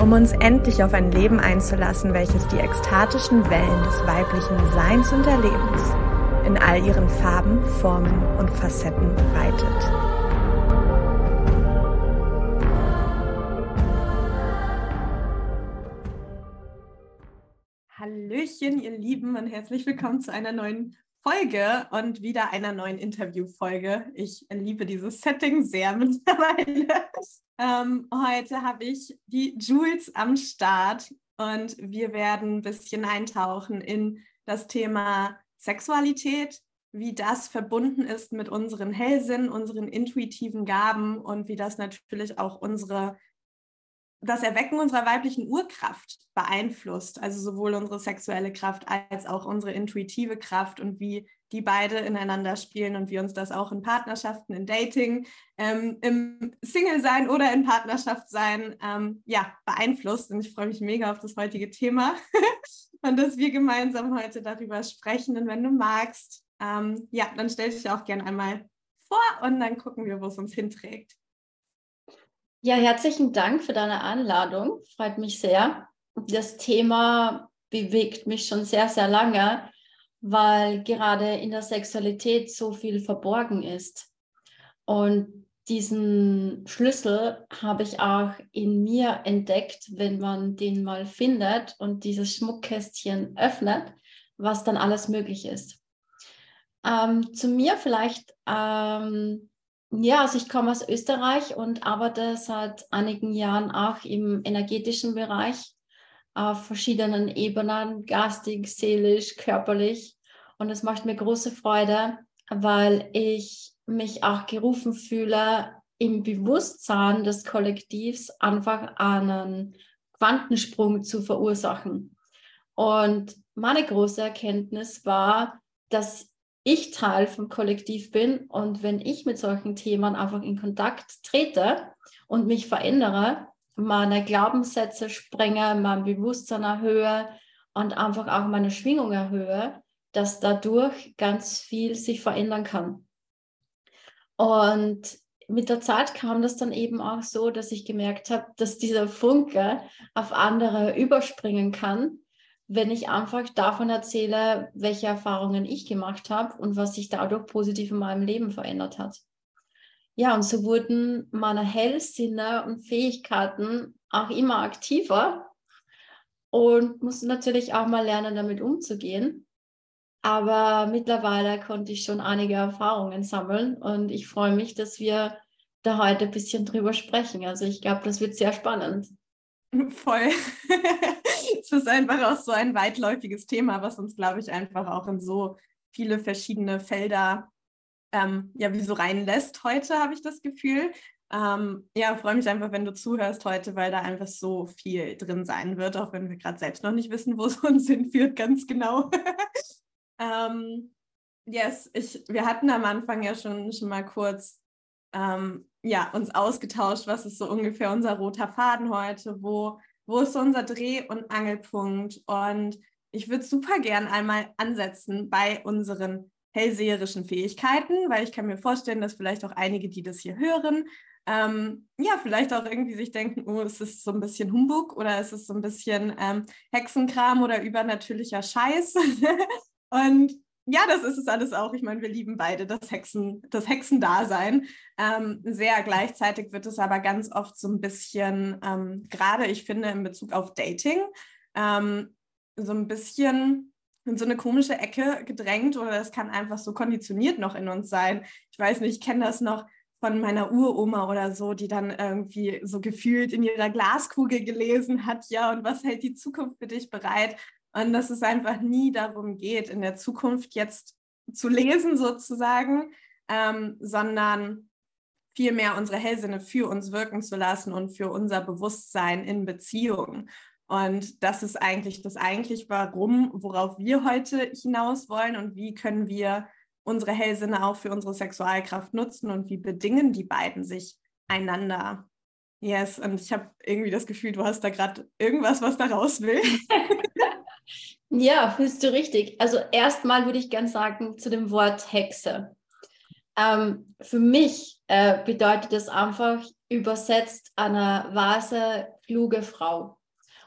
um uns endlich auf ein Leben einzulassen, welches die ekstatischen Wellen des weiblichen Seins und Erlebens in all ihren Farben, Formen und Facetten reitet. Hallöchen, ihr Lieben, und herzlich willkommen zu einer neuen Folge und wieder einer neuen Interviewfolge. Ich liebe dieses Setting sehr mittlerweile. Ähm, heute habe ich die Jules am Start und wir werden ein bisschen eintauchen in das Thema Sexualität, wie das verbunden ist mit unseren Hellsinn, unseren intuitiven Gaben und wie das natürlich auch unsere das Erwecken unserer weiblichen Urkraft beeinflusst, also sowohl unsere sexuelle Kraft als auch unsere intuitive Kraft und wie die beide ineinander spielen und wie uns das auch in Partnerschaften, in Dating, ähm, im Single-Sein oder in Partnerschaft sein, ähm, ja, beeinflusst. Und ich freue mich mega auf das heutige Thema und dass wir gemeinsam heute darüber sprechen. Und wenn du magst, ähm, ja, dann stell dich auch gerne einmal vor und dann gucken wir, wo es uns hinträgt. Ja, herzlichen Dank für deine Einladung. Freut mich sehr. Das Thema bewegt mich schon sehr, sehr lange, weil gerade in der Sexualität so viel verborgen ist. Und diesen Schlüssel habe ich auch in mir entdeckt, wenn man den mal findet und dieses Schmuckkästchen öffnet, was dann alles möglich ist. Ähm, zu mir vielleicht ähm, ja, also ich komme aus Österreich und arbeite seit einigen Jahren auch im energetischen Bereich auf verschiedenen Ebenen, geistig, seelisch, körperlich. Und es macht mir große Freude, weil ich mich auch gerufen fühle, im Bewusstsein des Kollektivs einfach einen Quantensprung zu verursachen. Und meine große Erkenntnis war, dass ich Teil vom Kollektiv bin und wenn ich mit solchen Themen einfach in Kontakt trete und mich verändere, meine Glaubenssätze sprenge, mein Bewusstsein erhöhe und einfach auch meine Schwingung erhöhe, dass dadurch ganz viel sich verändern kann. Und mit der Zeit kam das dann eben auch so, dass ich gemerkt habe, dass dieser Funke auf andere überspringen kann wenn ich einfach davon erzähle, welche Erfahrungen ich gemacht habe und was sich dadurch positiv in meinem Leben verändert hat. Ja, und so wurden meine Hellsinne und Fähigkeiten auch immer aktiver und musste natürlich auch mal lernen, damit umzugehen. Aber mittlerweile konnte ich schon einige Erfahrungen sammeln und ich freue mich, dass wir da heute ein bisschen drüber sprechen. Also ich glaube, das wird sehr spannend. Voll. Es ist einfach auch so ein weitläufiges Thema, was uns, glaube ich, einfach auch in so viele verschiedene Felder ähm, ja, wie so reinlässt heute, habe ich das Gefühl. Ähm, ja, freue mich einfach, wenn du zuhörst heute, weil da einfach so viel drin sein wird, auch wenn wir gerade selbst noch nicht wissen, wo es uns hinführt, ganz genau. ähm, yes, ich, wir hatten am Anfang ja schon, schon mal kurz ähm, ja, uns ausgetauscht, was ist so ungefähr unser roter Faden heute, wo, wo ist so unser Dreh- und Angelpunkt. Und ich würde super gern einmal ansetzen bei unseren hellseherischen Fähigkeiten, weil ich kann mir vorstellen, dass vielleicht auch einige, die das hier hören, ähm, ja, vielleicht auch irgendwie sich denken, oh, ist es so ein bisschen Humbug oder ist es so ein bisschen ähm, Hexenkram oder übernatürlicher Scheiß? und ja, das ist es alles auch. Ich meine, wir lieben beide das Hexen, das Hexendasein. Ähm, sehr gleichzeitig wird es aber ganz oft so ein bisschen, ähm, gerade ich finde in Bezug auf Dating, ähm, so ein bisschen in so eine komische Ecke gedrängt oder das kann einfach so konditioniert noch in uns sein. Ich weiß nicht, ich kenne das noch von meiner Uroma oder so, die dann irgendwie so gefühlt in ihrer Glaskugel gelesen hat, ja, und was hält die Zukunft für dich bereit? Und dass es einfach nie darum geht, in der Zukunft jetzt zu lesen sozusagen, ähm, sondern vielmehr unsere Hellsinne für uns wirken zu lassen und für unser Bewusstsein in Beziehungen. Und das ist eigentlich das eigentlich Warum, worauf wir heute hinaus wollen und wie können wir unsere Hellsinne auch für unsere Sexualkraft nutzen und wie bedingen die beiden sich einander. Yes, und ich habe irgendwie das Gefühl, du hast da gerade irgendwas, was da raus will. ja, fühlst du richtig. Also erstmal würde ich gerne sagen zu dem Wort Hexe. Ähm, für mich äh, bedeutet es einfach übersetzt eine weise, kluge Frau.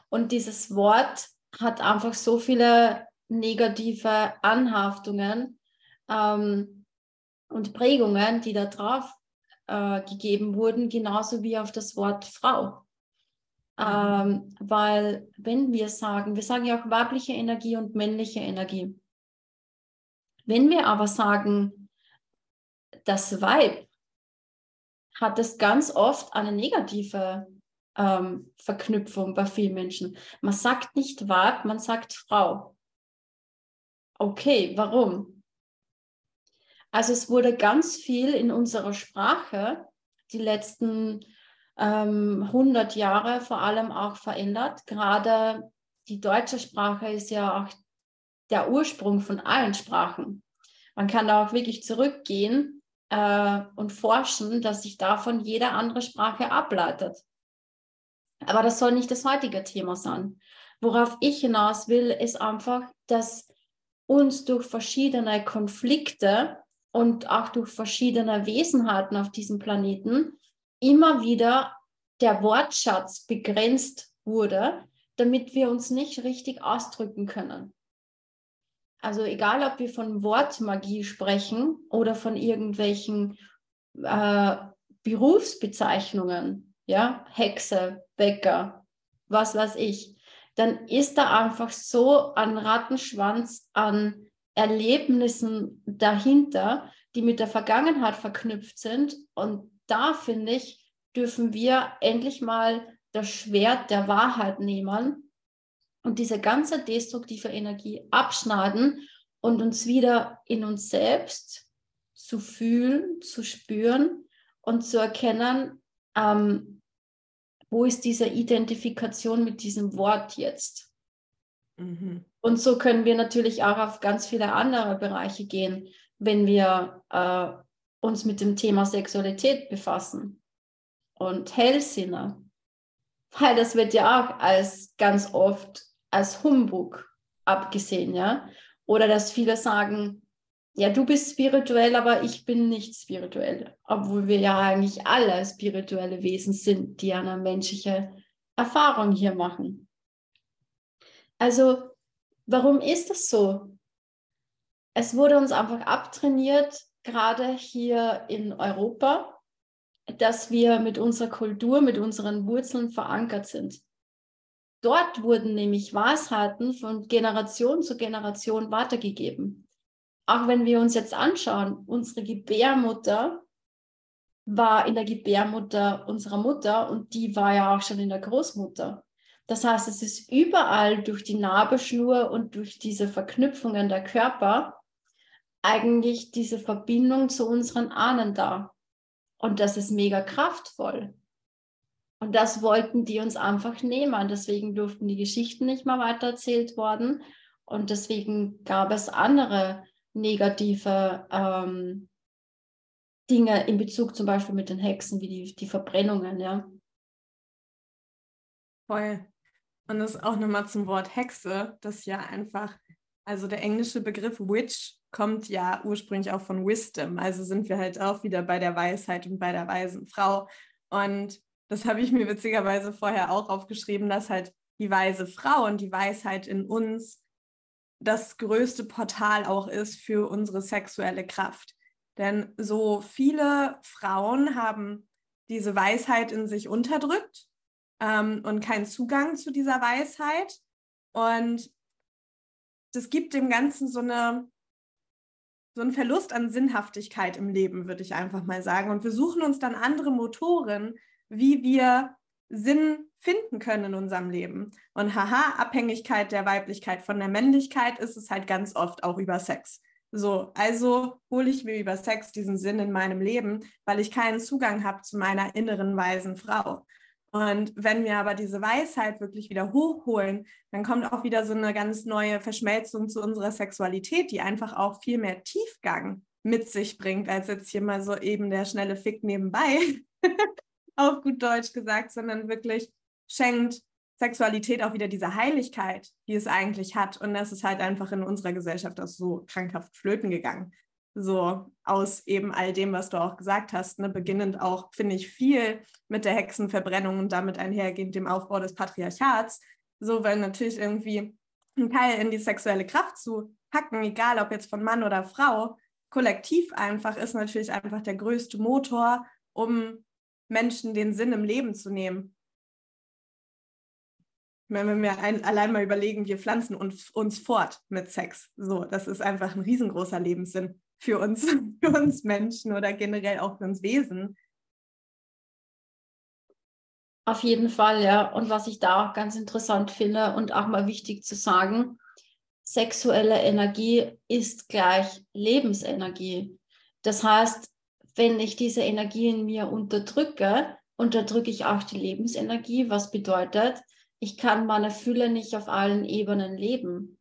Und dieses Wort hat einfach so viele negative Anhaftungen ähm, und Prägungen, die da drauf äh, gegeben wurden, genauso wie auf das Wort Frau. Ähm, weil wenn wir sagen, wir sagen ja auch weibliche Energie und männliche Energie. Wenn wir aber sagen, das Weib hat es ganz oft eine negative ähm, Verknüpfung bei vielen Menschen. Man sagt nicht Weib, man sagt Frau. Okay, warum? Also es wurde ganz viel in unserer Sprache die letzten ähm, 100 Jahre vor allem auch verändert. Gerade die deutsche Sprache ist ja auch der Ursprung von allen Sprachen. Man kann da auch wirklich zurückgehen äh, und forschen, dass sich davon jede andere Sprache ableitet. Aber das soll nicht das heutige Thema sein. Worauf ich hinaus will, ist einfach, dass uns durch verschiedene Konflikte und auch durch verschiedene Wesenheiten auf diesem Planeten immer wieder der Wortschatz begrenzt wurde, damit wir uns nicht richtig ausdrücken können. Also egal, ob wir von Wortmagie sprechen oder von irgendwelchen äh, Berufsbezeichnungen, ja, Hexe, Bäcker, was weiß ich, dann ist da einfach so ein Rattenschwanz an Erlebnissen dahinter, die mit der Vergangenheit verknüpft sind. Und da finde ich, dürfen wir endlich mal das Schwert der Wahrheit nehmen und diese ganze destruktive Energie abschneiden und uns wieder in uns selbst zu fühlen, zu spüren und zu erkennen, ähm, wo ist diese Identifikation mit diesem Wort jetzt. Mhm. Und so können wir natürlich auch auf ganz viele andere Bereiche gehen, wenn wir äh, uns mit dem Thema Sexualität befassen und Hellsinne. Weil das wird ja auch als ganz oft als Humbug abgesehen, ja. Oder dass viele sagen, ja, du bist spirituell, aber ich bin nicht spirituell. Obwohl wir ja eigentlich alle spirituelle Wesen sind, die eine menschliche Erfahrung hier machen. Also, warum ist das so? Es wurde uns einfach abtrainiert, gerade hier in Europa, dass wir mit unserer Kultur, mit unseren Wurzeln verankert sind. Dort wurden nämlich Weisheiten von Generation zu Generation weitergegeben. Auch wenn wir uns jetzt anschauen, unsere Gebärmutter war in der Gebärmutter unserer Mutter und die war ja auch schon in der Großmutter. Das heißt, es ist überall durch die Nabelschnur und durch diese Verknüpfungen der Körper eigentlich diese Verbindung zu unseren Ahnen da. Und das ist mega kraftvoll. Und das wollten die uns einfach nehmen. Deswegen durften die Geschichten nicht mehr weitererzählt worden. Und deswegen gab es andere negative ähm, Dinge in Bezug zum Beispiel mit den Hexen, wie die, die Verbrennungen, ja. Voll. Und das auch nochmal zum Wort Hexe, das ja einfach, also der englische Begriff Witch kommt ja ursprünglich auch von Wisdom. Also sind wir halt auch wieder bei der Weisheit und bei der weisen Frau. Und das habe ich mir witzigerweise vorher auch aufgeschrieben, dass halt die weise Frau und die Weisheit in uns das größte Portal auch ist für unsere sexuelle Kraft. Denn so viele Frauen haben diese Weisheit in sich unterdrückt ähm, und keinen Zugang zu dieser Weisheit. Und das gibt dem Ganzen so eine so einen Verlust an Sinnhaftigkeit im Leben, würde ich einfach mal sagen. Und wir suchen uns dann andere Motoren, wie wir Sinn finden können in unserem Leben. Und haha, Abhängigkeit der Weiblichkeit von der Männlichkeit ist es halt ganz oft auch über Sex. So, also hole ich mir über Sex diesen Sinn in meinem Leben, weil ich keinen Zugang habe zu meiner inneren weisen Frau. Und wenn wir aber diese Weisheit wirklich wieder hochholen, dann kommt auch wieder so eine ganz neue Verschmelzung zu unserer Sexualität, die einfach auch viel mehr Tiefgang mit sich bringt, als jetzt hier mal so eben der schnelle Fick nebenbei, auf gut Deutsch gesagt, sondern wirklich schenkt Sexualität auch wieder diese Heiligkeit, die es eigentlich hat. Und das ist halt einfach in unserer Gesellschaft auch so krankhaft flöten gegangen. So aus eben all dem, was du auch gesagt hast, ne? beginnend auch, finde ich, viel mit der Hexenverbrennung und damit einhergehend dem Aufbau des Patriarchats. So, weil natürlich irgendwie ein Teil in die sexuelle Kraft zu packen, egal ob jetzt von Mann oder Frau, kollektiv einfach, ist natürlich einfach der größte Motor, um Menschen den Sinn im Leben zu nehmen. Wenn wir ein, allein mal überlegen, wir pflanzen uns, uns fort mit Sex. So, das ist einfach ein riesengroßer Lebenssinn für uns, für uns Menschen oder generell auch für uns Wesen. Auf jeden Fall, ja. Und was ich da auch ganz interessant finde und auch mal wichtig zu sagen, sexuelle Energie ist gleich Lebensenergie. Das heißt, wenn ich diese Energie in mir unterdrücke, unterdrücke ich auch die Lebensenergie, was bedeutet, ich kann meine Fülle nicht auf allen Ebenen leben.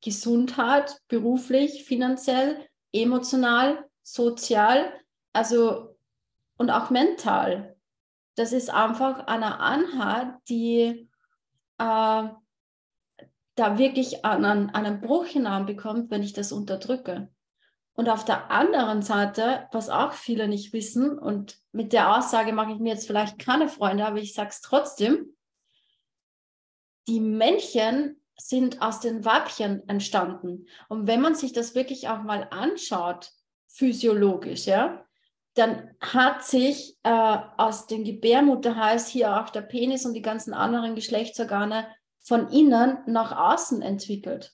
Gesundheit, beruflich, finanziell, emotional, sozial, also und auch mental. Das ist einfach eine Anhalt, die äh, da wirklich einen, einen Bruch hineinbekommt, wenn ich das unterdrücke. Und auf der anderen Seite, was auch viele nicht wissen, und mit der Aussage mache ich mir jetzt vielleicht keine Freunde, aber ich sage es trotzdem, die Männchen sind aus den Weibchen entstanden. Und wenn man sich das wirklich auch mal anschaut, physiologisch, ja, dann hat sich äh, aus dem Gebärmutterhals hier auch der Penis und die ganzen anderen Geschlechtsorgane von innen nach außen entwickelt.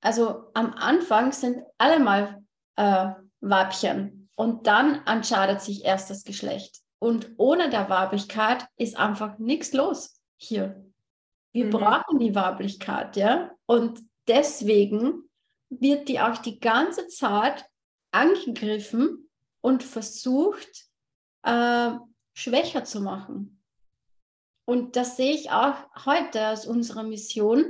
Also am Anfang sind alle mal äh, Weibchen und dann entscheidet sich erst das Geschlecht. Und ohne der Weiblichkeit ist einfach nichts los hier. Wir mhm. brauchen die Weiblichkeit, ja. Und deswegen wird die auch die ganze Zeit angegriffen und versucht, äh, schwächer zu machen. Und das sehe ich auch heute als unsere Mission,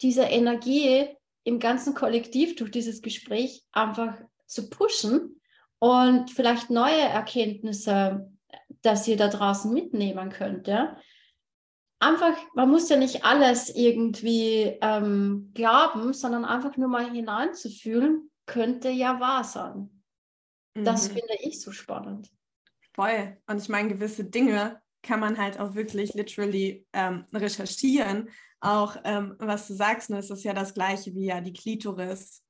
diese Energie im ganzen Kollektiv durch dieses Gespräch einfach zu pushen und vielleicht neue Erkenntnisse, dass ihr da draußen mitnehmen könnt. Ja? Einfach, man muss ja nicht alles irgendwie ähm, glauben, sondern einfach nur mal hineinzufühlen, könnte ja wahr sein. Mhm. Das finde ich so spannend. Voll. Und ich meine, gewisse Dinge kann man halt auch wirklich literally ähm, recherchieren. Auch ähm, was du sagst, ne, ist das ja das gleiche wie ja die Klitoris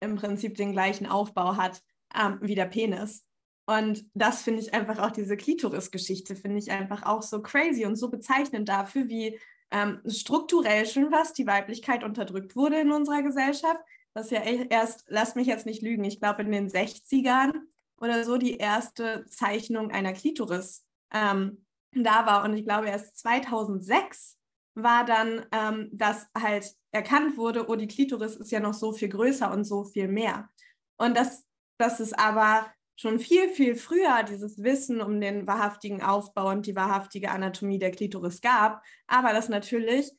im Prinzip den gleichen Aufbau hat ähm, wie der Penis. Und das finde ich einfach auch diese Klitoris-Geschichte, finde ich einfach auch so crazy und so bezeichnend dafür, wie ähm, strukturell schon was die Weiblichkeit unterdrückt wurde in unserer Gesellschaft. Das ist ja e-, erst, lass mich jetzt nicht lügen, ich glaube in den 60ern oder so die erste Zeichnung einer Klitoris ähm, da war. Und ich glaube erst 2006 war dann, ähm, dass halt erkannt wurde, oh, die Klitoris ist ja noch so viel größer und so viel mehr. Und das, das ist aber schon viel, viel früher dieses Wissen um den wahrhaftigen Aufbau und die wahrhaftige Anatomie der Klitoris gab, aber das natürlich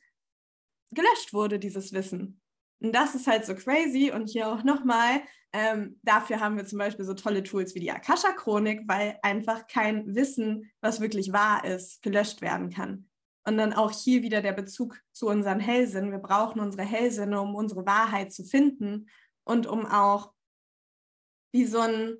gelöscht wurde, dieses Wissen. Und das ist halt so crazy. Und hier auch nochmal, ähm, dafür haben wir zum Beispiel so tolle Tools wie die Akasha-Chronik, weil einfach kein Wissen, was wirklich wahr ist, gelöscht werden kann. Und dann auch hier wieder der Bezug zu unseren Hellsinn. Wir brauchen unsere Hellsinne, um unsere Wahrheit zu finden und um auch wie so ein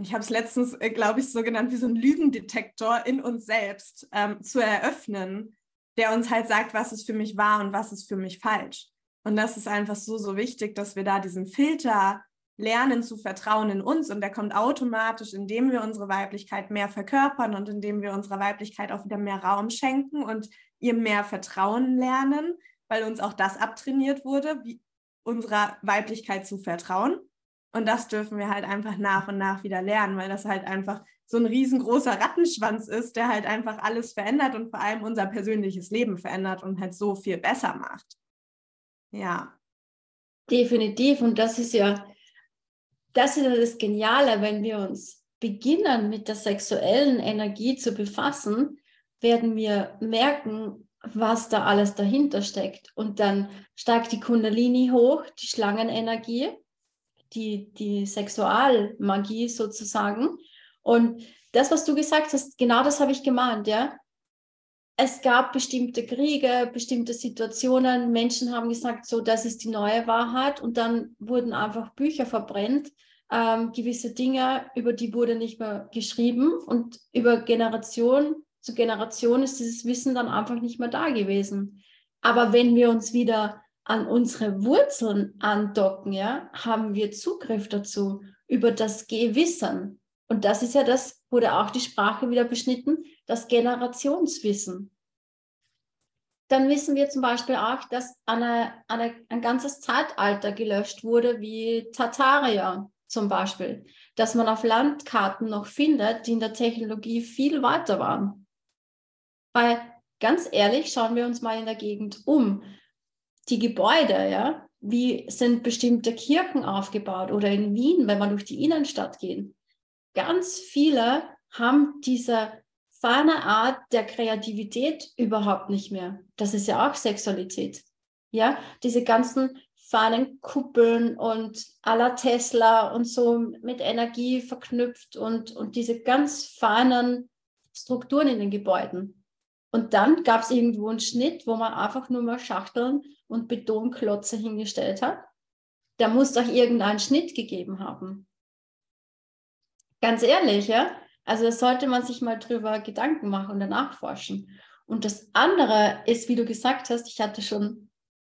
ich habe es letztens, äh, glaube ich, so genannt, wie so ein Lügendetektor in uns selbst ähm, zu eröffnen, der uns halt sagt, was ist für mich wahr und was ist für mich falsch. Und das ist einfach so, so wichtig, dass wir da diesen Filter lernen zu vertrauen in uns und der kommt automatisch, indem wir unsere Weiblichkeit mehr verkörpern und indem wir unserer Weiblichkeit auch wieder mehr Raum schenken und ihr mehr Vertrauen lernen, weil uns auch das abtrainiert wurde, wie unserer Weiblichkeit zu vertrauen. Und das dürfen wir halt einfach nach und nach wieder lernen, weil das halt einfach so ein riesengroßer Rattenschwanz ist, der halt einfach alles verändert und vor allem unser persönliches Leben verändert und halt so viel besser macht. Ja. Definitiv. Und das ist ja, das ist das Geniale, wenn wir uns beginnen, mit der sexuellen Energie zu befassen, werden wir merken, was da alles dahinter steckt. Und dann steigt die Kundalini hoch, die Schlangenenergie, die, die Sexualmagie sozusagen. Und das, was du gesagt hast, genau das habe ich gemeint, ja. Es gab bestimmte Kriege, bestimmte Situationen. Menschen haben gesagt, so, das ist die neue Wahrheit. Und dann wurden einfach Bücher verbrennt. Ähm, gewisse Dinge, über die wurde nicht mehr geschrieben. Und über Generation zu Generation ist dieses Wissen dann einfach nicht mehr da gewesen. Aber wenn wir uns wieder an unsere Wurzeln andocken, ja, haben wir Zugriff dazu über das Gewissen. Und das ist ja das, wurde auch die Sprache wieder beschnitten, das Generationswissen. Dann wissen wir zum Beispiel auch, dass eine, eine, ein ganzes Zeitalter gelöscht wurde, wie Tartaria zum Beispiel, dass man auf Landkarten noch findet, die in der Technologie viel weiter waren. Weil ganz ehrlich, schauen wir uns mal in der Gegend um. Die Gebäude, ja, wie sind bestimmte Kirchen aufgebaut oder in Wien, wenn man durch die Innenstadt geht. Ganz viele haben diese feine Art der Kreativität überhaupt nicht mehr. Das ist ja auch Sexualität. Ja, diese ganzen feinen Kuppeln und à la Tesla und so mit Energie verknüpft und, und diese ganz feinen Strukturen in den Gebäuden. Und dann gab es irgendwo einen Schnitt, wo man einfach nur mal Schachteln und Betonklotze hingestellt hat. Da muss doch irgendeinen Schnitt gegeben haben. Ganz ehrlich, ja. Also da sollte man sich mal drüber Gedanken machen und danach forschen. Und das andere ist, wie du gesagt hast, ich hatte schon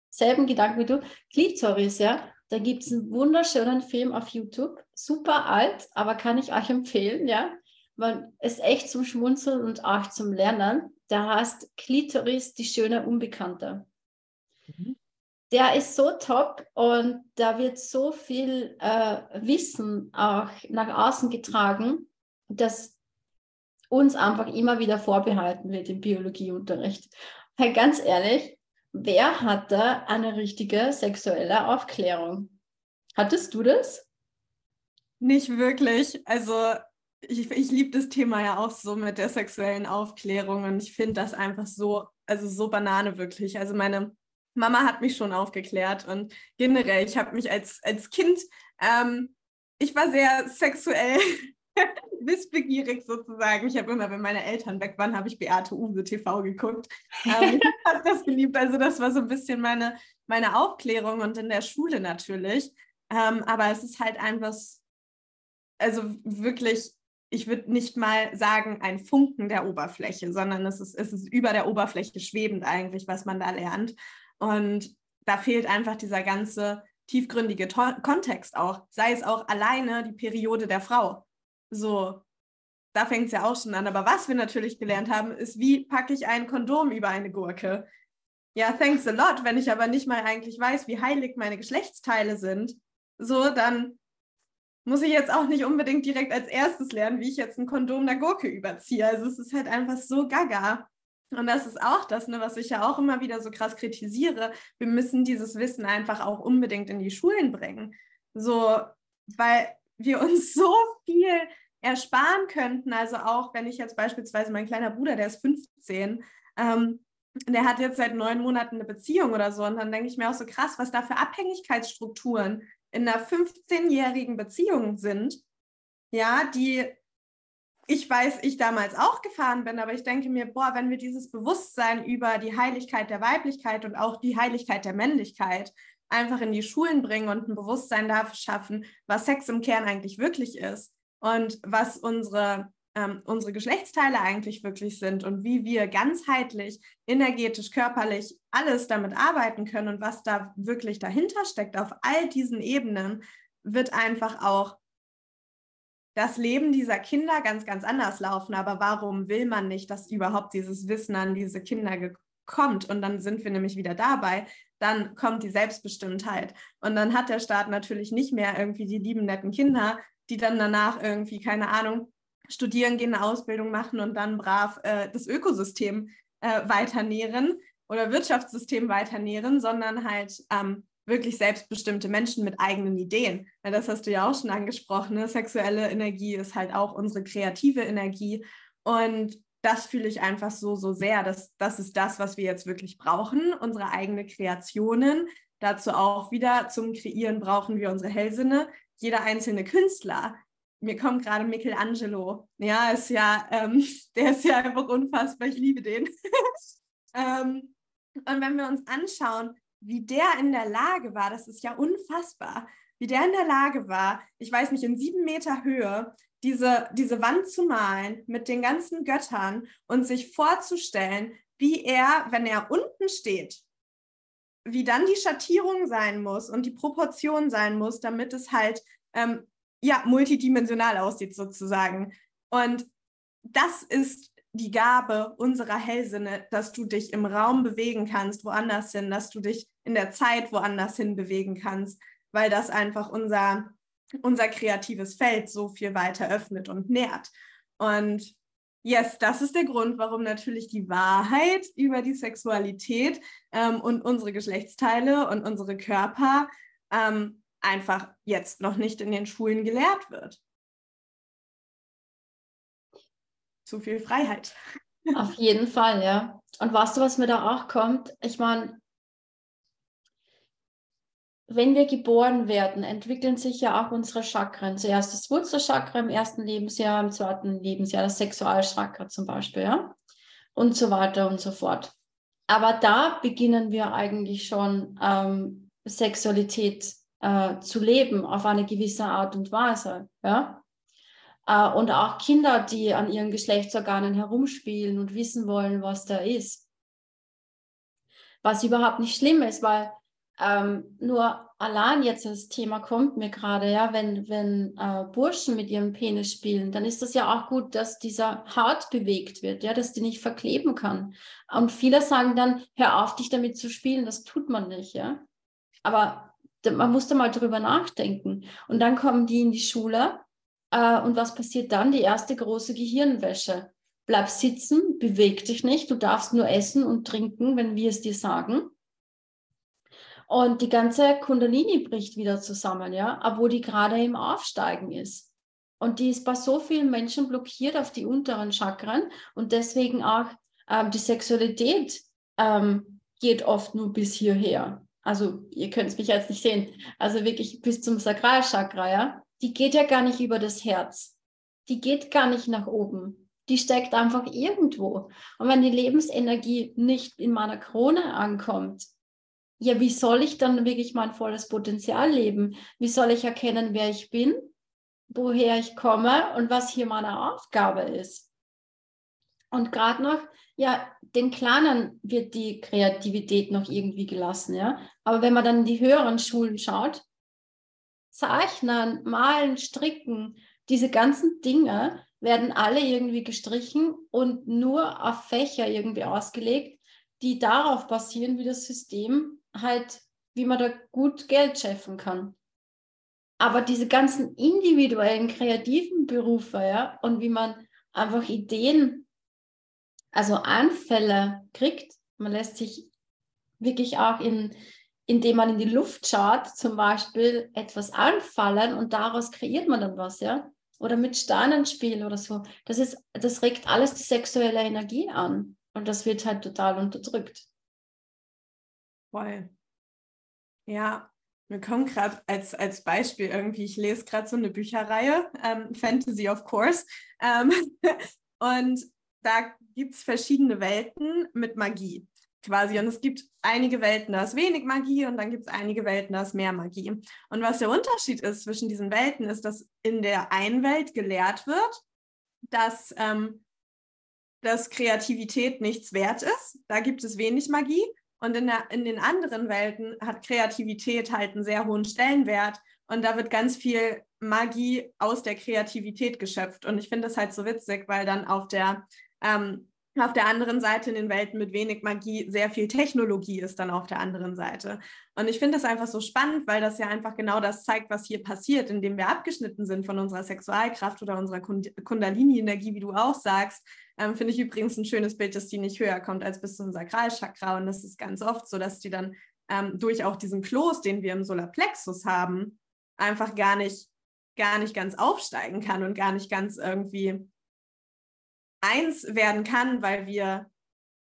selben Gedanken wie du, Klitoris, ja. Da gibt es einen wunderschönen Film auf YouTube, super alt, aber kann ich euch empfehlen, ja. Man ist echt zum Schmunzeln und auch zum Lernen der heißt Klitoris, die schöne Unbekannte. Mhm. Der ist so top und da wird so viel äh, Wissen auch nach außen getragen, dass uns einfach immer wieder vorbehalten wird im Biologieunterricht. Weil ganz ehrlich, wer hatte eine richtige sexuelle Aufklärung? Hattest du das? Nicht wirklich. Also ich, ich liebe das Thema ja auch so mit der sexuellen Aufklärung und ich finde das einfach so, also so Banane wirklich. Also meine Mama hat mich schon aufgeklärt und generell, ich habe mich als, als Kind, ähm, ich war sehr sexuell wissbegierig sozusagen. Ich habe immer, wenn meine Eltern weg waren, habe ich Beate Use TV geguckt. Ähm, ich habe das geliebt. Also das war so ein bisschen meine, meine Aufklärung und in der Schule natürlich. Ähm, aber es ist halt einfach, also wirklich ich würde nicht mal sagen, ein Funken der Oberfläche, sondern es ist, es ist über der Oberfläche schwebend eigentlich, was man da lernt. Und da fehlt einfach dieser ganze tiefgründige to Kontext auch, sei es auch alleine die Periode der Frau. So, da fängt es ja auch schon an. Aber was wir natürlich gelernt haben, ist, wie packe ich ein Kondom über eine Gurke? Ja, thanks a lot. Wenn ich aber nicht mal eigentlich weiß, wie heilig meine Geschlechtsteile sind, so, dann muss ich jetzt auch nicht unbedingt direkt als erstes lernen, wie ich jetzt ein Kondom der Gurke überziehe. Also es ist halt einfach so gaga. Und das ist auch das, ne, was ich ja auch immer wieder so krass kritisiere. Wir müssen dieses Wissen einfach auch unbedingt in die Schulen bringen. So, weil wir uns so viel ersparen könnten. Also auch wenn ich jetzt beispielsweise mein kleiner Bruder, der ist 15, ähm, der hat jetzt seit neun Monaten eine Beziehung oder so. Und dann denke ich mir auch so krass, was da für Abhängigkeitsstrukturen in einer 15-jährigen Beziehung sind, ja, die ich weiß, ich damals auch gefahren bin, aber ich denke mir, boah, wenn wir dieses Bewusstsein über die Heiligkeit der Weiblichkeit und auch die Heiligkeit der Männlichkeit einfach in die Schulen bringen und ein Bewusstsein dafür schaffen, was Sex im Kern eigentlich wirklich ist und was unsere ähm, unsere Geschlechtsteile eigentlich wirklich sind und wie wir ganzheitlich, energetisch, körperlich alles damit arbeiten können und was da wirklich dahinter steckt auf all diesen Ebenen, wird einfach auch das Leben dieser Kinder ganz, ganz anders laufen. Aber warum will man nicht, dass überhaupt dieses Wissen an diese Kinder kommt? Und dann sind wir nämlich wieder dabei. Dann kommt die Selbstbestimmtheit. Und dann hat der Staat natürlich nicht mehr irgendwie die lieben, netten Kinder, die dann danach irgendwie, keine Ahnung, studieren gehen, eine Ausbildung machen und dann brav äh, das Ökosystem äh, weiter nähren oder Wirtschaftssystem weiter nähren, sondern halt ähm, wirklich selbstbestimmte Menschen mit eigenen Ideen. Ja, das hast du ja auch schon angesprochen. Ne? Sexuelle Energie ist halt auch unsere kreative Energie. Und das fühle ich einfach so, so sehr. Das, das ist das, was wir jetzt wirklich brauchen, unsere eigenen Kreationen. Dazu auch wieder zum Kreieren brauchen wir unsere Hellsinne. Jeder einzelne Künstler. Mir kommt gerade Michelangelo. Ja, ist ja, ähm, der ist ja einfach unfassbar. Ich liebe den. ähm, und wenn wir uns anschauen, wie der in der Lage war, das ist ja unfassbar, wie der in der Lage war, ich weiß nicht, in sieben Meter Höhe diese, diese Wand zu malen mit den ganzen Göttern und sich vorzustellen, wie er, wenn er unten steht, wie dann die Schattierung sein muss und die Proportion sein muss, damit es halt ähm, ja multidimensional aussieht sozusagen. Und das ist die Gabe unserer Hellsinne, dass du dich im Raum bewegen kannst, woanders hin, dass du dich in der Zeit woanders hin bewegen kannst, weil das einfach unser, unser kreatives Feld so viel weiter öffnet und nährt. Und yes, das ist der Grund, warum natürlich die Wahrheit über die Sexualität ähm, und unsere Geschlechtsteile und unsere Körper ähm, einfach jetzt noch nicht in den Schulen gelehrt wird. zu viel Freiheit. Auf jeden Fall, ja. Und weißt du, was mir da auch kommt? Ich meine, wenn wir geboren werden, entwickeln sich ja auch unsere Chakren. Zuerst das Wurzelchakra im ersten Lebensjahr, im zweiten Lebensjahr das Sexualchakra zum Beispiel, ja. Und so weiter und so fort. Aber da beginnen wir eigentlich schon ähm, Sexualität äh, zu leben auf eine gewisse Art und Weise, ja. Äh, und auch Kinder, die an ihren Geschlechtsorganen herumspielen und wissen wollen, was da ist. Was überhaupt nicht schlimm ist, weil ähm, nur allein jetzt das Thema kommt mir gerade, ja, wenn, wenn äh, Burschen mit ihrem Penis spielen, dann ist das ja auch gut, dass dieser Haut bewegt wird, ja, dass die nicht verkleben kann. Und viele sagen dann, hör auf, dich damit zu spielen, das tut man nicht, ja. Aber man muss da mal drüber nachdenken. Und dann kommen die in die Schule äh, und was passiert dann? Die erste große Gehirnwäsche. Bleib sitzen, beweg dich nicht, du darfst nur essen und trinken, wenn wir es dir sagen. Und die ganze Kundalini bricht wieder zusammen, ja, obwohl die gerade im Aufsteigen ist. Und die ist bei so vielen Menschen blockiert auf die unteren Chakren und deswegen auch ähm, die Sexualität ähm, geht oft nur bis hierher. Also ihr könnt es mich jetzt nicht sehen, also wirklich bis zum Sakralchakra, ja die geht ja gar nicht über das Herz. Die geht gar nicht nach oben. Die steckt einfach irgendwo. Und wenn die Lebensenergie nicht in meiner Krone ankommt, ja, wie soll ich dann wirklich mein volles Potenzial leben? Wie soll ich erkennen, wer ich bin, woher ich komme und was hier meine Aufgabe ist? Und gerade noch, ja, den Kleinen wird die Kreativität noch irgendwie gelassen, ja. Aber wenn man dann in die höheren Schulen schaut, Zeichnen, Malen, Stricken, diese ganzen Dinge werden alle irgendwie gestrichen und nur auf Fächer irgendwie ausgelegt, die darauf basieren, wie das System halt, wie man da gut Geld scheffeln kann. Aber diese ganzen individuellen, kreativen Berufe, ja, und wie man einfach Ideen, also Anfälle kriegt, man lässt sich wirklich auch in, indem man in die Luft schaut, zum Beispiel etwas anfallen und daraus kreiert man dann was, ja? Oder mit Sternenspiel oder so. Das ist, das regt alles die sexuelle Energie an. Und das wird halt total unterdrückt. Voll. Ja, mir kommt gerade als, als Beispiel irgendwie, ich lese gerade so eine Bücherreihe, ähm, Fantasy of Course. Ähm, und da gibt es verschiedene Welten mit Magie quasi. Und es gibt einige Welten, da ist wenig Magie und dann gibt es einige Welten, da ist mehr Magie. Und was der Unterschied ist zwischen diesen Welten, ist, dass in der einen Welt gelehrt wird, dass, ähm, dass Kreativität nichts wert ist. Da gibt es wenig Magie. Und in, der, in den anderen Welten hat Kreativität halt einen sehr hohen Stellenwert. Und da wird ganz viel Magie aus der Kreativität geschöpft. Und ich finde das halt so witzig, weil dann auf der ähm, auf der anderen Seite in den Welten mit wenig Magie sehr viel Technologie ist dann auf der anderen Seite. Und ich finde das einfach so spannend, weil das ja einfach genau das zeigt, was hier passiert, indem wir abgeschnitten sind von unserer Sexualkraft oder unserer Kundalini-Energie, wie du auch sagst. Ähm, finde ich übrigens ein schönes Bild, dass die nicht höher kommt als bis zum Sakralchakra. Und das ist ganz oft so, dass die dann ähm, durch auch diesen Kloß, den wir im Solarplexus haben, einfach gar nicht, gar nicht ganz aufsteigen kann und gar nicht ganz irgendwie eins werden kann, weil wir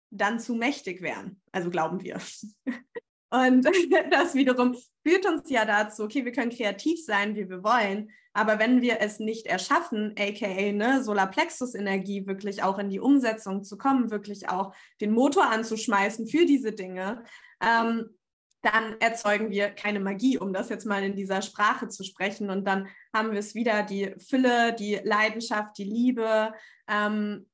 dann zu mächtig wären. Also glauben wir. Und das wiederum führt uns ja dazu, okay, wir können kreativ sein, wie wir wollen, aber wenn wir es nicht erschaffen, aka ne, Solarplexus-Energie wirklich auch in die Umsetzung zu kommen, wirklich auch den Motor anzuschmeißen für diese Dinge, ähm, dann erzeugen wir keine Magie, um das jetzt mal in dieser Sprache zu sprechen. Und dann haben wir es wieder, die Fülle, die Leidenschaft, die Liebe, ähm,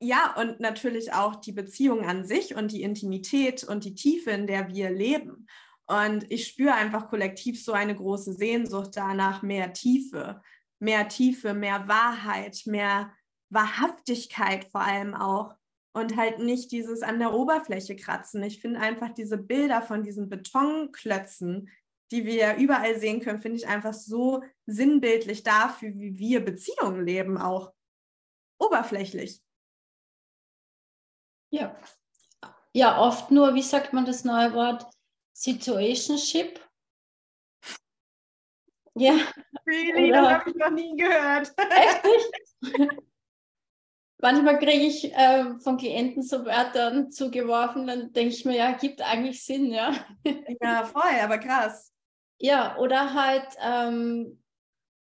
ja, und natürlich auch die Beziehung an sich und die Intimität und die Tiefe, in der wir leben. Und ich spüre einfach kollektiv so eine große Sehnsucht danach, mehr Tiefe, mehr Tiefe, mehr Wahrheit, mehr Wahrhaftigkeit vor allem auch. Und halt nicht dieses an der Oberfläche kratzen. Ich finde einfach diese Bilder von diesen Betonklötzen, die wir überall sehen können, finde ich einfach so sinnbildlich dafür, wie wir Beziehungen leben, auch oberflächlich. Ja. Ja, oft nur, wie sagt man das neue Wort? Situationship. Ja. Really? Oder? Das habe ich noch nie gehört. Echt nicht? Manchmal kriege ich äh, von Klienten so Wörter zugeworfen, dann denke ich mir, ja, gibt eigentlich Sinn, ja. Ja, voll, aber krass. Ja, oder halt ähm,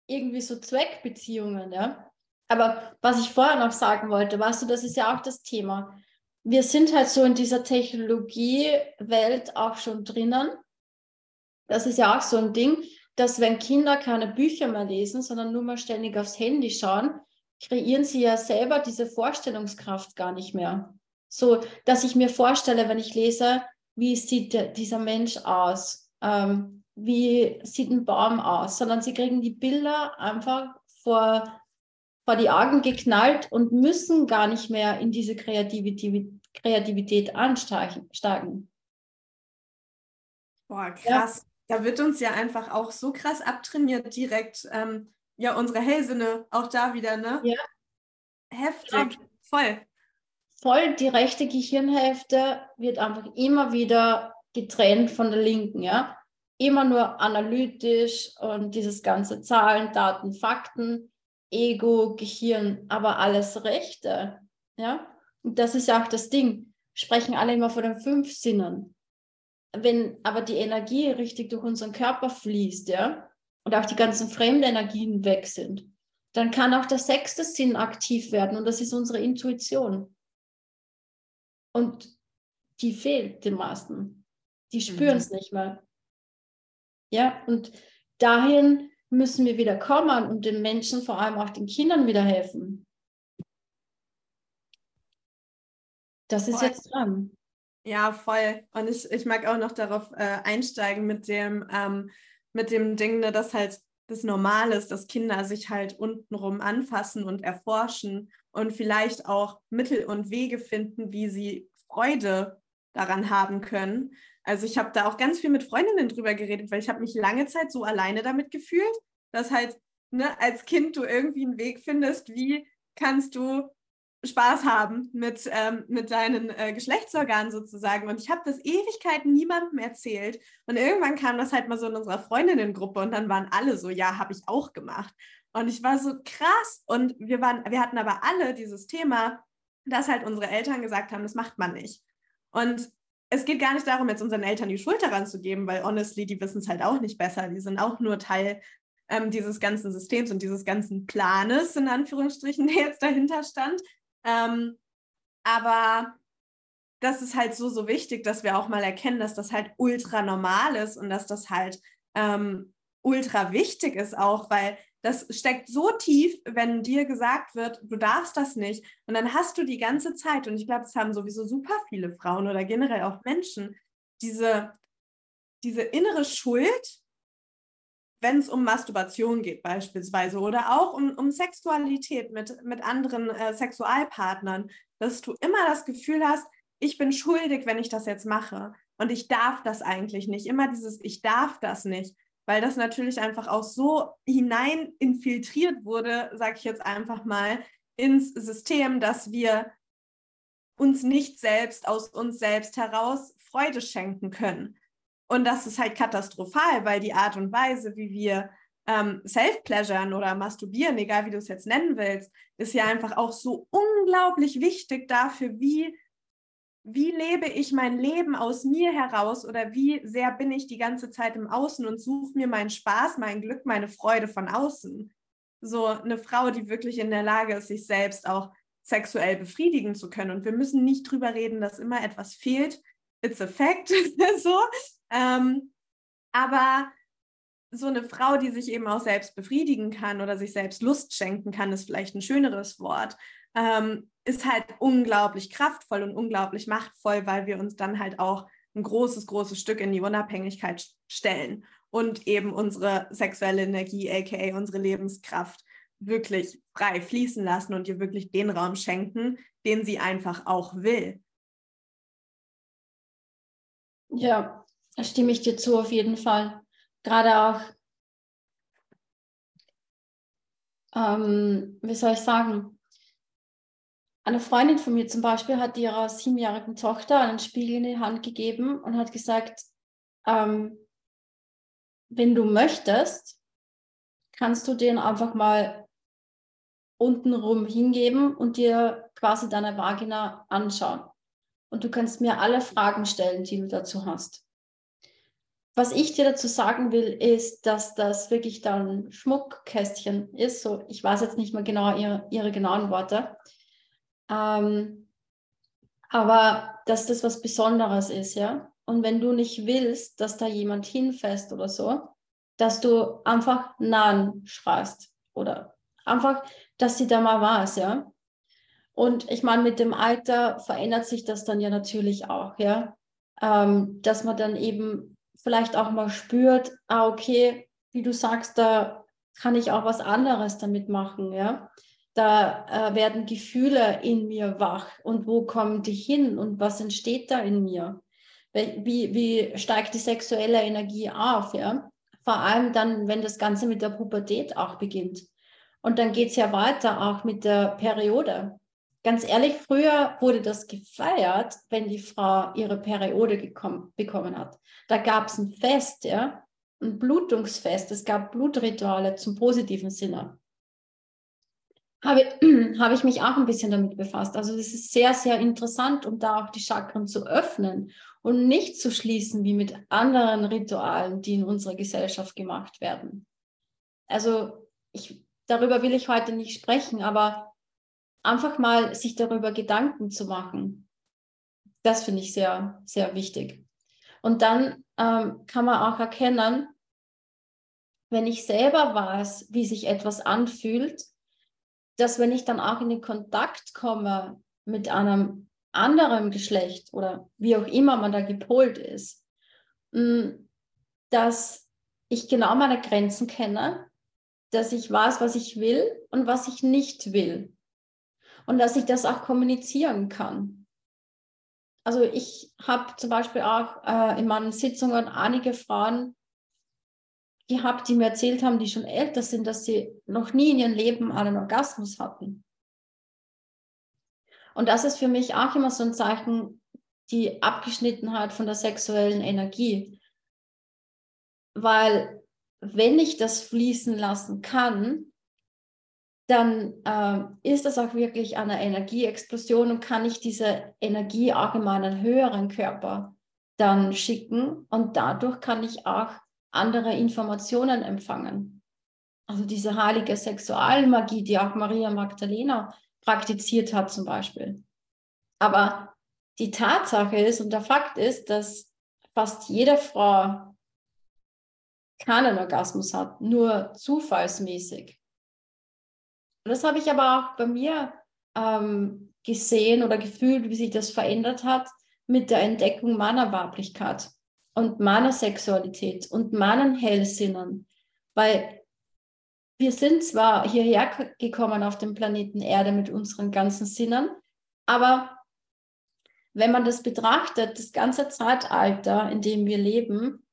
irgendwie so Zweckbeziehungen, ja. Aber was ich vorher noch sagen wollte, weißt du, das ist ja auch das Thema wir sind halt so in dieser Technologiewelt auch schon drinnen. Das ist ja auch so ein Ding, dass wenn Kinder keine Bücher mehr lesen, sondern nur mal ständig aufs Handy schauen, kreieren sie ja selber diese Vorstellungskraft gar nicht mehr. So, dass ich mir vorstelle, wenn ich lese, wie sieht dieser Mensch aus, ähm, wie sieht ein Baum aus, sondern sie kriegen die Bilder einfach vor vor die Augen geknallt und müssen gar nicht mehr in diese Kreativität, Kreativität ansteigen. Boah, krass. Ja. Da wird uns ja einfach auch so krass abtrainiert, direkt ähm, ja unsere Hellsinne auch da wieder, ne? Ja. Heftig, ja. voll. Voll, die rechte Gehirnhälfte wird einfach immer wieder getrennt von der linken, ja. Immer nur analytisch und dieses ganze Zahlen, Daten, Fakten Ego, Gehirn, aber alles Rechte. Ja? Und das ist auch das Ding. Sprechen alle immer von den fünf Sinnen. Wenn aber die Energie richtig durch unseren Körper fließt, ja, und auch die ganzen fremden Energien weg sind, dann kann auch der sechste Sinn aktiv werden und das ist unsere Intuition. Und die fehlt den meisten. Die spüren es mhm. nicht mehr. Ja, und dahin müssen wir wieder kommen und den Menschen, vor allem auch den Kindern, wieder helfen. Das ist voll. jetzt dran. Ja, voll. Und ich, ich mag auch noch darauf äh, einsteigen mit dem, ähm, mit dem Ding, ne, dass halt das Normal ist, dass Kinder sich halt untenrum anfassen und erforschen und vielleicht auch Mittel und Wege finden, wie sie Freude daran haben können. Also ich habe da auch ganz viel mit Freundinnen drüber geredet, weil ich habe mich lange Zeit so alleine damit gefühlt, dass halt ne, als Kind du irgendwie einen Weg findest, wie kannst du Spaß haben mit, ähm, mit deinen äh, Geschlechtsorganen sozusagen. Und ich habe das Ewigkeiten niemandem erzählt. Und irgendwann kam das halt mal so in unserer Freundinnengruppe und dann waren alle so, ja, habe ich auch gemacht. Und ich war so krass. Und wir waren, wir hatten aber alle dieses Thema, dass halt unsere Eltern gesagt haben, das macht man nicht. Und es geht gar nicht darum, jetzt unseren Eltern die Schuld daran zu geben, weil honestly, die wissen es halt auch nicht besser. Die sind auch nur Teil ähm, dieses ganzen Systems und dieses ganzen Planes, in Anführungsstrichen, der jetzt dahinter stand. Ähm, aber das ist halt so, so wichtig, dass wir auch mal erkennen, dass das halt ultra normal ist und dass das halt ähm, ultra wichtig ist auch, weil das steckt so tief, wenn dir gesagt wird, du darfst das nicht. Und dann hast du die ganze Zeit, und ich glaube, es haben sowieso super viele Frauen oder generell auch Menschen, diese, diese innere Schuld, wenn es um Masturbation geht beispielsweise oder auch um, um Sexualität mit, mit anderen äh, Sexualpartnern, dass du immer das Gefühl hast, ich bin schuldig, wenn ich das jetzt mache. Und ich darf das eigentlich nicht. Immer dieses, ich darf das nicht weil das natürlich einfach auch so hinein infiltriert wurde, sage ich jetzt einfach mal, ins System, dass wir uns nicht selbst aus uns selbst heraus Freude schenken können. Und das ist halt katastrophal, weil die Art und Weise, wie wir ähm, Self-Pleasuren oder masturbieren, egal wie du es jetzt nennen willst, ist ja einfach auch so unglaublich wichtig dafür, wie, wie lebe ich mein Leben aus mir heraus oder wie sehr bin ich die ganze Zeit im Außen und suche mir meinen Spaß, mein Glück, meine Freude von außen. So eine Frau, die wirklich in der Lage ist, sich selbst auch sexuell befriedigen zu können. Und wir müssen nicht drüber reden, dass immer etwas fehlt. It's a fact. so. Ähm, aber so eine Frau, die sich eben auch selbst befriedigen kann oder sich selbst Lust schenken kann, ist vielleicht ein schöneres Wort, ähm, ist halt unglaublich kraftvoll und unglaublich machtvoll, weil wir uns dann halt auch ein großes, großes Stück in die Unabhängigkeit stellen und eben unsere sexuelle Energie, aka unsere Lebenskraft, wirklich frei fließen lassen und ihr wirklich den Raum schenken, den sie einfach auch will. Ja, da stimme ich dir zu auf jeden Fall gerade auch, ähm, wie soll ich sagen, eine Freundin von mir zum Beispiel hat ihrer siebenjährigen Tochter einen Spiegel in die Hand gegeben und hat gesagt, ähm, wenn du möchtest, kannst du den einfach mal untenrum hingeben und dir quasi deine Vagina anschauen. Und du kannst mir alle Fragen stellen, die du dazu hast. Was ich dir dazu sagen will, ist, dass das wirklich dann Schmuckkästchen ist. So, ich weiß jetzt nicht mehr genau ihre, ihre genauen Worte. Ähm, aber dass das was Besonderes ist, ja. Und wenn du nicht willst, dass da jemand hinfasst oder so, dass du einfach Nein schreist oder einfach, dass sie da mal war, ja. Und ich meine, mit dem Alter verändert sich das dann ja natürlich auch, ja. Ähm, dass man dann eben vielleicht auch mal spürt, ah, okay, wie du sagst, da kann ich auch was anderes damit machen, ja. Da äh, werden Gefühle in mir wach und wo kommen die hin und was entsteht da in mir? Wie, wie steigt die sexuelle Energie auf, ja? Vor allem dann, wenn das Ganze mit der Pubertät auch beginnt. Und dann geht es ja weiter auch mit der Periode ganz ehrlich, früher wurde das gefeiert, wenn die Frau ihre Periode bekommen hat. Da gab es ein Fest, ja, ein Blutungsfest. Es gab Blutrituale zum positiven Sinne. Habe, habe ich mich auch ein bisschen damit befasst. Also das ist sehr, sehr interessant, um da auch die Chakren zu öffnen und nicht zu schließen wie mit anderen Ritualen, die in unserer Gesellschaft gemacht werden. Also ich, darüber will ich heute nicht sprechen, aber einfach mal sich darüber Gedanken zu machen. Das finde ich sehr, sehr wichtig. Und dann ähm, kann man auch erkennen, wenn ich selber weiß, wie sich etwas anfühlt, dass wenn ich dann auch in den Kontakt komme mit einem anderen Geschlecht oder wie auch immer man da gepolt ist, mm, dass ich genau meine Grenzen kenne, dass ich weiß, was ich will und was ich nicht will und dass ich das auch kommunizieren kann. Also ich habe zum Beispiel auch äh, in meinen Sitzungen einige Frauen gehabt, die mir erzählt haben, die schon älter sind, dass sie noch nie in ihrem Leben einen Orgasmus hatten. Und das ist für mich auch immer so ein Zeichen, die Abgeschnittenheit von der sexuellen Energie. Weil wenn ich das fließen lassen kann, dann äh, ist das auch wirklich eine Energieexplosion und kann ich diese Energie auch in meinen höheren Körper dann schicken und dadurch kann ich auch andere Informationen empfangen. Also diese heilige Sexualmagie, die auch Maria Magdalena praktiziert hat zum Beispiel. Aber die Tatsache ist und der Fakt ist, dass fast jede Frau keinen Orgasmus hat, nur zufallsmäßig. Das habe ich aber auch bei mir ähm, gesehen oder gefühlt, wie sich das verändert hat mit der Entdeckung meiner Weiblichkeit und meiner Sexualität und meinen Hellsinnen. Weil wir sind zwar hierher gekommen auf dem Planeten Erde mit unseren ganzen Sinnen, aber wenn man das betrachtet, das ganze Zeitalter, in dem wir leben,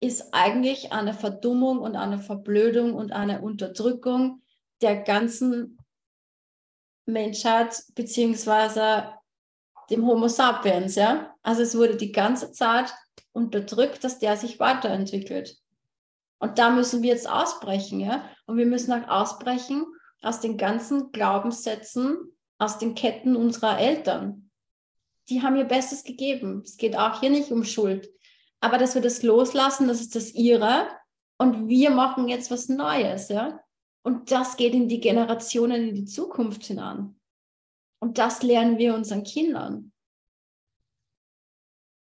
ist eigentlich eine Verdummung und eine Verblödung und eine Unterdrückung der ganzen Menschheit beziehungsweise dem Homo sapiens, ja. Also es wurde die ganze Zeit unterdrückt, dass der sich weiterentwickelt. Und da müssen wir jetzt ausbrechen, ja. Und wir müssen auch ausbrechen aus den ganzen Glaubenssätzen, aus den Ketten unserer Eltern. Die haben ihr Bestes gegeben. Es geht auch hier nicht um Schuld. Aber dass wir das loslassen, das ist das ihre. Und wir machen jetzt was Neues, ja. Und das geht in die Generationen in die Zukunft hinein. Und das lernen wir unseren Kindern.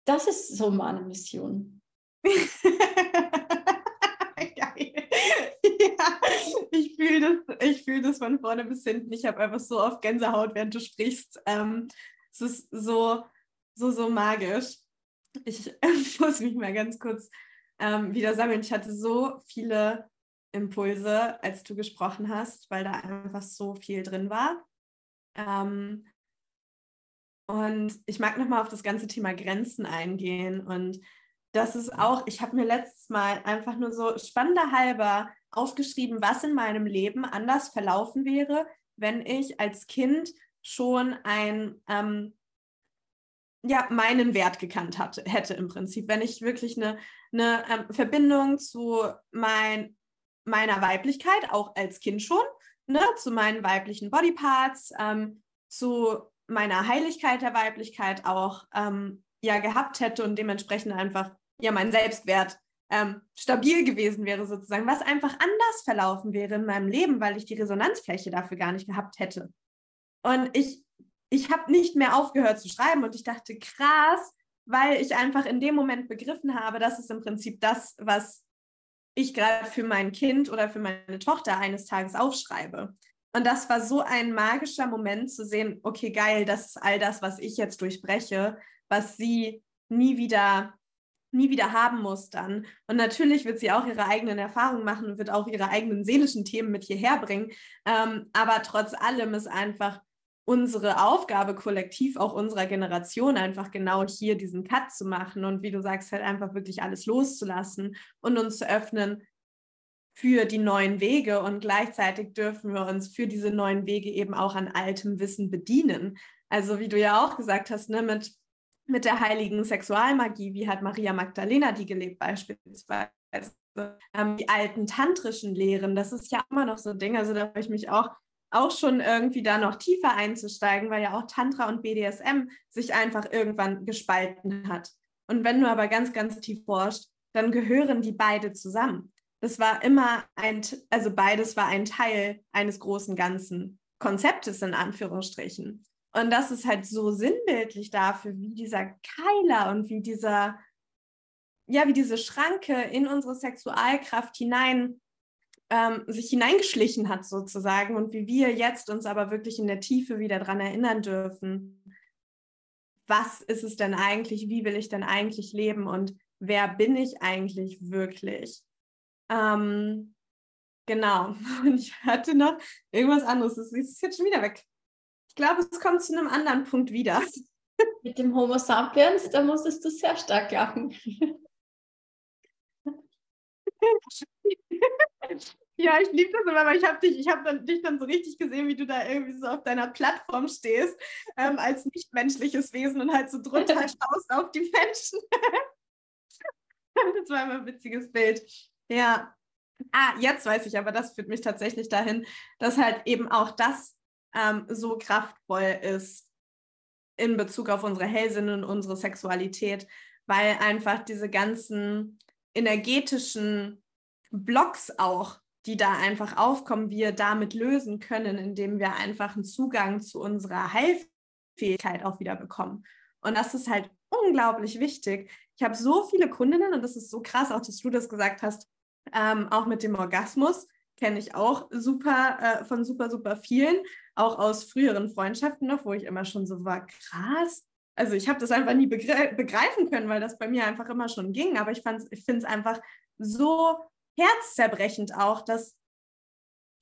Das ist so meine Mission. ich fühle das, ich fühle das von vorne bis hinten. Ich habe einfach so oft Gänsehaut, während du sprichst. Ähm, es ist so, so, so magisch. Ich muss mich mal ganz kurz ähm, wieder sammeln. Ich hatte so viele Impulse, als du gesprochen hast, weil da einfach so viel drin war. Ähm, und ich mag nochmal auf das ganze Thema Grenzen eingehen. Und das ist auch, ich habe mir letztes Mal einfach nur so spannender halber aufgeschrieben, was in meinem Leben anders verlaufen wäre, wenn ich als Kind schon ein, ähm, ja, meinen Wert gekannt hatte, hätte im Prinzip, wenn ich wirklich eine, eine ähm, Verbindung zu mein, meiner Weiblichkeit, auch als Kind schon, ne, zu meinen weiblichen Bodyparts, ähm, zu meiner Heiligkeit der Weiblichkeit auch ähm, ja gehabt hätte und dementsprechend einfach ja mein Selbstwert ähm, stabil gewesen wäre sozusagen, was einfach anders verlaufen wäre in meinem Leben, weil ich die Resonanzfläche dafür gar nicht gehabt hätte. Und ich, ich habe nicht mehr aufgehört zu schreiben und ich dachte, krass, weil ich einfach in dem Moment begriffen habe, das ist im Prinzip das, was ich gerade für mein Kind oder für meine Tochter eines Tages aufschreibe. Und das war so ein magischer Moment zu sehen, okay, geil, das ist all das, was ich jetzt durchbreche, was sie nie wieder nie wieder haben muss dann. Und natürlich wird sie auch ihre eigenen Erfahrungen machen und wird auch ihre eigenen seelischen Themen mit hierher bringen. Ähm, aber trotz allem ist einfach unsere Aufgabe kollektiv, auch unserer Generation, einfach genau hier diesen Cut zu machen und wie du sagst, halt einfach wirklich alles loszulassen und uns zu öffnen für die neuen Wege und gleichzeitig dürfen wir uns für diese neuen Wege eben auch an altem Wissen bedienen. Also wie du ja auch gesagt hast, ne, mit mit der heiligen Sexualmagie, wie hat Maria Magdalena die gelebt beispielsweise. Ähm, die alten tantrischen Lehren, das ist ja immer noch so ein Ding, also da habe ich mich auch, auch schon irgendwie da noch tiefer einzusteigen, weil ja auch Tantra und BDSM sich einfach irgendwann gespalten hat. Und wenn du aber ganz, ganz tief forschst, dann gehören die beide zusammen. Das war immer ein, also beides war ein Teil eines großen ganzen Konzeptes in Anführungsstrichen. Und das ist halt so sinnbildlich dafür, wie dieser Keiler und wie dieser, ja, wie diese Schranke in unsere Sexualkraft hinein ähm, sich hineingeschlichen hat sozusagen und wie wir jetzt uns aber wirklich in der Tiefe wieder daran erinnern dürfen, was ist es denn eigentlich, wie will ich denn eigentlich leben und wer bin ich eigentlich wirklich? Ähm, genau. Und ich hatte noch irgendwas anderes. Das ist jetzt schon wieder weg. Ich glaube, es kommt zu einem anderen Punkt wieder. Mit dem Homo sapiens, da musstest du sehr stark lachen. Ja, ich liebe das immer, weil ich habe dich, ich habe dann, dich dann so richtig gesehen, wie du da irgendwie so auf deiner Plattform stehst, ähm, als nichtmenschliches Wesen und halt so drunter schaust auf die Menschen. das war immer ein witziges Bild. Ja. Ah, jetzt weiß ich aber, das führt mich tatsächlich dahin, dass halt eben auch das ähm, so kraftvoll ist in Bezug auf unsere Hellsinne und unsere Sexualität, weil einfach diese ganzen energetischen Blocks auch, die da einfach aufkommen, wir damit lösen können, indem wir einfach einen Zugang zu unserer Heilfähigkeit auch wieder bekommen. Und das ist halt unglaublich wichtig. Ich habe so viele Kundinnen und das ist so krass, auch dass du das gesagt hast, ähm, auch mit dem Orgasmus kenne ich auch super äh, von super, super vielen, auch aus früheren Freundschaften noch, wo ich immer schon so war, krass. Also ich habe das einfach nie begre begreifen können, weil das bei mir einfach immer schon ging. Aber ich, ich finde es einfach so herzzerbrechend auch, dass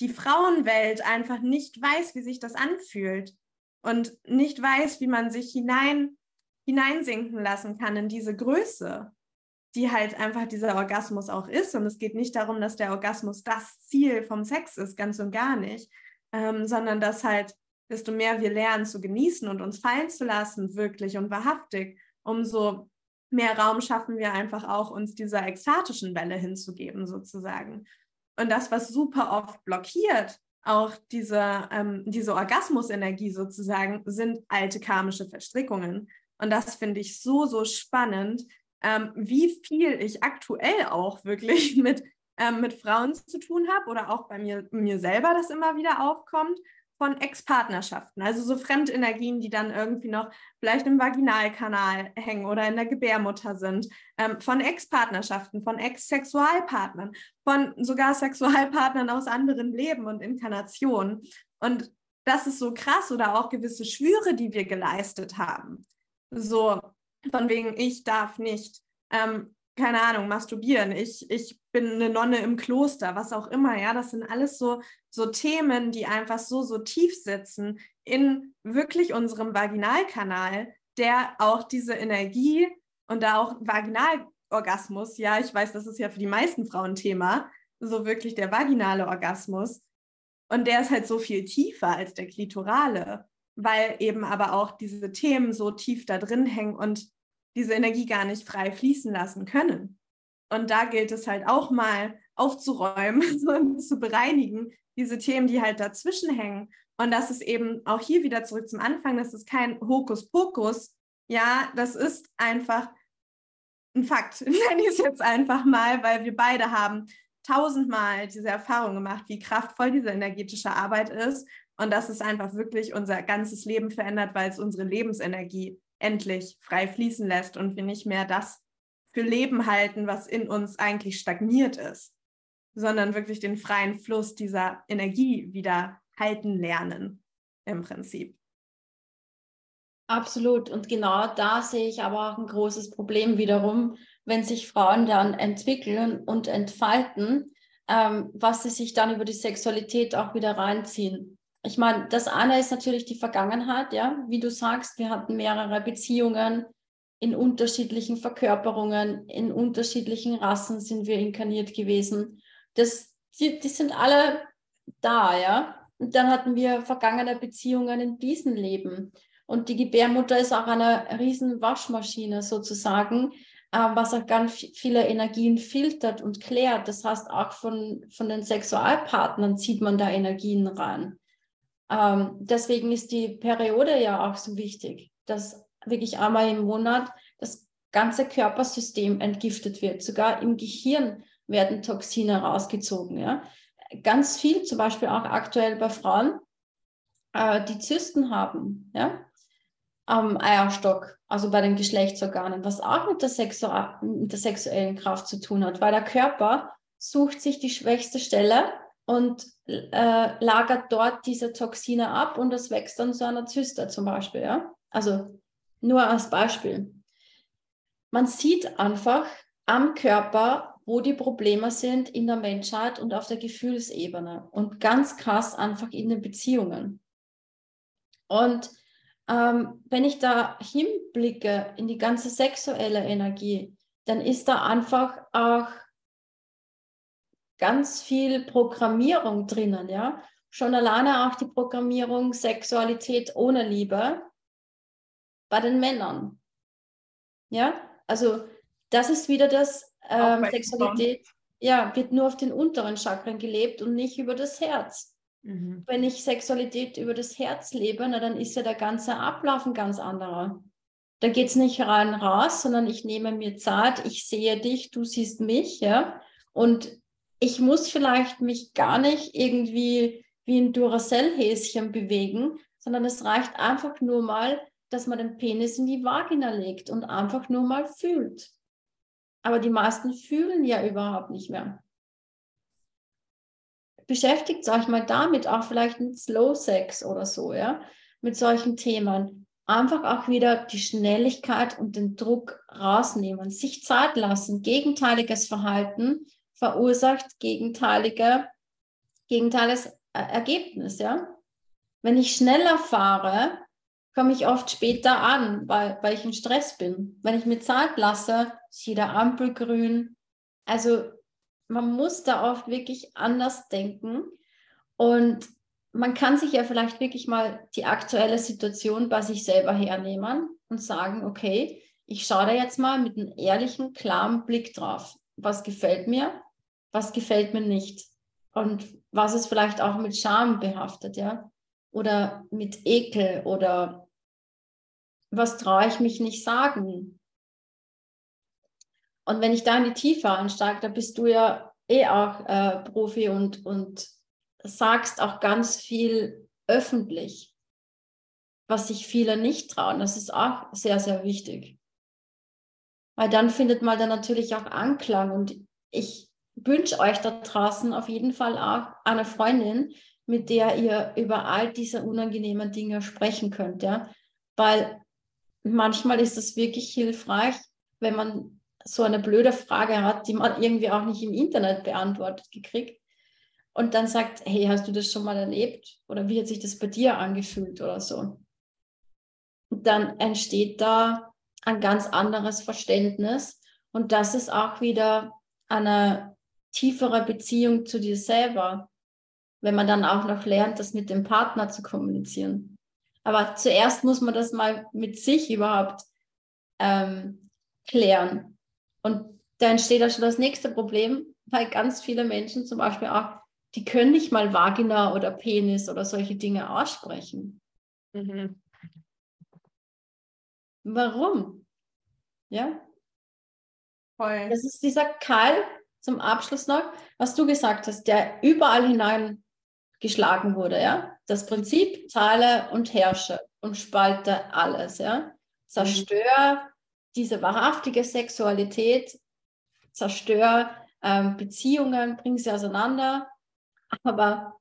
die Frauenwelt einfach nicht weiß, wie sich das anfühlt und nicht weiß, wie man sich hinein, hineinsinken lassen kann in diese Größe die halt einfach dieser Orgasmus auch ist. Und es geht nicht darum, dass der Orgasmus das Ziel vom Sex ist, ganz und gar nicht, ähm, sondern dass halt, desto mehr wir lernen zu genießen und uns fallen zu lassen, wirklich und wahrhaftig, umso mehr Raum schaffen wir einfach auch, uns dieser ekstatischen Welle hinzugeben, sozusagen. Und das, was super oft blockiert, auch diese, ähm, diese Orgasmusenergie sozusagen, sind alte karmische Verstrickungen. Und das finde ich so, so spannend, ähm, wie viel ich aktuell auch wirklich mit, ähm, mit Frauen zu tun habe oder auch bei mir, mir selber das immer wieder aufkommt von Ex-Partnerschaften, also so Fremdenergien, die dann irgendwie noch vielleicht im Vaginalkanal hängen oder in der Gebärmutter sind, ähm, von Ex-Partnerschaften, von Ex-Sexualpartnern, von sogar Sexualpartnern aus anderen Leben und Inkarnationen. Und das ist so krass oder auch gewisse Schwüre, die wir geleistet haben. So von wegen, ich darf nicht ähm, keine Ahnung, masturbieren, ich, ich bin eine Nonne im Kloster, was auch immer, ja, das sind alles so, so Themen, die einfach so, so tief sitzen in wirklich unserem Vaginalkanal, der auch diese Energie und da auch Vaginalorgasmus, ja, ich weiß, das ist ja für die meisten Frauen Thema, so wirklich der vaginale Orgasmus. Und der ist halt so viel tiefer als der klitorale, weil eben aber auch diese Themen so tief da drin hängen und diese Energie gar nicht frei fließen lassen können. Und da gilt es halt auch mal aufzuräumen und zu bereinigen, diese Themen, die halt dazwischen hängen. Und das ist eben auch hier wieder zurück zum Anfang, das ist kein Hokuspokus. Ja, das ist einfach ein Fakt, nenne ich es jetzt einfach mal, weil wir beide haben tausendmal diese Erfahrung gemacht, wie kraftvoll diese energetische Arbeit ist und dass es einfach wirklich unser ganzes Leben verändert, weil es unsere Lebensenergie endlich frei fließen lässt und wir nicht mehr das für Leben halten, was in uns eigentlich stagniert ist, sondern wirklich den freien Fluss dieser Energie wieder halten lernen im Prinzip. Absolut. Und genau da sehe ich aber auch ein großes Problem wiederum, wenn sich Frauen dann entwickeln und entfalten, ähm, was sie sich dann über die Sexualität auch wieder reinziehen ich meine, das eine ist natürlich die Vergangenheit, ja, wie du sagst, wir hatten mehrere Beziehungen in unterschiedlichen Verkörperungen, in unterschiedlichen Rassen sind wir inkarniert gewesen. Das, die, die sind alle da, ja. Und dann hatten wir vergangene Beziehungen in diesem Leben. Und die Gebärmutter ist auch eine riesen Waschmaschine sozusagen, äh, was auch ganz viele Energien filtert und klärt. Das heißt, auch von, von den Sexualpartnern zieht man da Energien rein. Ähm, deswegen ist die Periode ja auch so wichtig, dass wirklich einmal im Monat das ganze Körpersystem entgiftet wird. Sogar im Gehirn werden Toxine rausgezogen. Ja? Ganz viel, zum Beispiel auch aktuell bei Frauen, äh, die Zysten haben, ja? am Eierstock, also bei den Geschlechtsorganen, was auch mit der, Sexu mit der sexuellen Kraft zu tun hat, weil der Körper sucht sich die schwächste Stelle und äh, lagert dort diese Toxine ab und es wächst dann zu einer Zyste zum Beispiel. Ja? Also nur als Beispiel. Man sieht einfach am Körper, wo die Probleme sind in der Menschheit und auf der Gefühlsebene und ganz krass einfach in den Beziehungen. Und ähm, wenn ich da hinblicke in die ganze sexuelle Energie, dann ist da einfach auch ganz viel Programmierung drinnen, ja. Schon alleine auch die Programmierung Sexualität ohne Liebe bei den Männern. Ja, also das ist wieder das ähm, Sexualität, ja, wird nur auf den unteren Chakren gelebt und nicht über das Herz. Mhm. Wenn ich Sexualität über das Herz lebe, na, dann ist ja der ganze Ablauf ein ganz anderer. Da geht es nicht rein raus, sondern ich nehme mir Zeit, ich sehe dich, du siehst mich, ja. Und ich muss vielleicht mich gar nicht irgendwie wie ein Duracell-Häschen bewegen, sondern es reicht einfach nur mal, dass man den Penis in die Vagina legt und einfach nur mal fühlt. Aber die meisten fühlen ja überhaupt nicht mehr. Beschäftigt euch mal damit, auch vielleicht mit Slow Sex oder so, ja, mit solchen Themen. Einfach auch wieder die Schnelligkeit und den Druck rausnehmen, sich Zeit lassen, gegenteiliges Verhalten verursacht gegenteilige, gegenteiliges Ergebnis. Ja? Wenn ich schneller fahre, komme ich oft später an, weil, weil ich in Stress bin. Wenn ich mir Zeit lasse, ist jeder Ampel grün. Also man muss da oft wirklich anders denken. Und man kann sich ja vielleicht wirklich mal die aktuelle Situation bei sich selber hernehmen und sagen, okay, ich schaue da jetzt mal mit einem ehrlichen, klaren Blick drauf. Was gefällt mir, was gefällt mir nicht und was ist vielleicht auch mit Scham behaftet, ja, oder mit Ekel oder was traue ich mich nicht sagen. Und wenn ich da in die Tiefe einsteige, da bist du ja eh auch äh, Profi und, und sagst auch ganz viel öffentlich, was sich viele nicht trauen. Das ist auch sehr, sehr wichtig. Weil dann findet man dann natürlich auch Anklang. Und ich wünsche euch da draußen auf jeden Fall auch eine Freundin, mit der ihr über all diese unangenehmen Dinge sprechen könnt. Ja? Weil manchmal ist es wirklich hilfreich, wenn man so eine blöde Frage hat, die man irgendwie auch nicht im Internet beantwortet gekriegt. Und dann sagt, hey, hast du das schon mal erlebt? Oder wie hat sich das bei dir angefühlt oder so? Und dann entsteht da ein ganz anderes Verständnis. Und das ist auch wieder eine tiefere Beziehung zu dir selber, wenn man dann auch noch lernt, das mit dem Partner zu kommunizieren. Aber zuerst muss man das mal mit sich überhaupt ähm, klären. Und da entsteht auch schon das nächste Problem, weil ganz viele Menschen zum Beispiel auch, die können nicht mal Vagina oder Penis oder solche Dinge aussprechen. Mhm. Warum? Ja? Voll. Das ist dieser Keil zum Abschluss noch, was du gesagt hast, der überall hineingeschlagen wurde, ja? Das Prinzip zahle und herrsche und spalte alles, ja? Zerstör diese wahrhaftige Sexualität, zerstör ähm, Beziehungen, bring sie auseinander, aber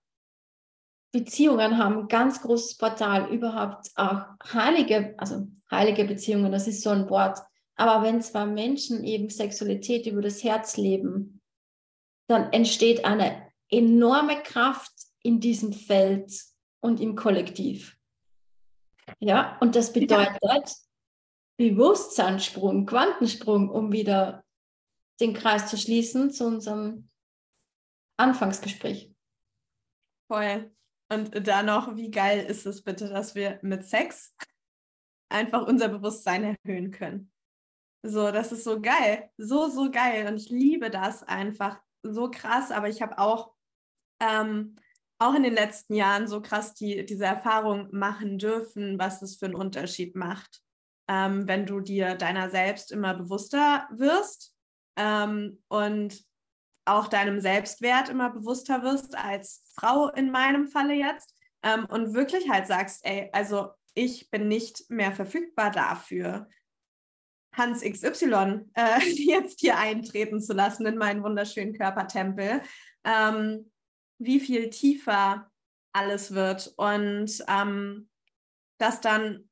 Beziehungen haben ein ganz großes Portal, überhaupt auch heilige, also heilige Beziehungen, das ist so ein Wort. Aber wenn zwei Menschen eben Sexualität über das Herz leben, dann entsteht eine enorme Kraft in diesem Feld und im Kollektiv. Ja, und das bedeutet ja. Bewusstseinssprung, Quantensprung, um wieder den Kreis zu schließen zu unserem Anfangsgespräch. Voll. Und da noch, wie geil ist es bitte, dass wir mit Sex einfach unser Bewusstsein erhöhen können. So, das ist so geil. So, so geil. Und ich liebe das einfach so krass. Aber ich habe auch, ähm, auch in den letzten Jahren so krass die, diese Erfahrung machen dürfen, was es für einen Unterschied macht, ähm, wenn du dir deiner selbst immer bewusster wirst ähm, und auch deinem Selbstwert immer bewusster wirst, als Frau in meinem Falle jetzt, ähm, und wirklich halt sagst, ey, also ich bin nicht mehr verfügbar dafür, Hans XY äh, jetzt hier eintreten zu lassen in meinen wunderschönen Körpertempel, ähm, wie viel tiefer alles wird. Und ähm, das dann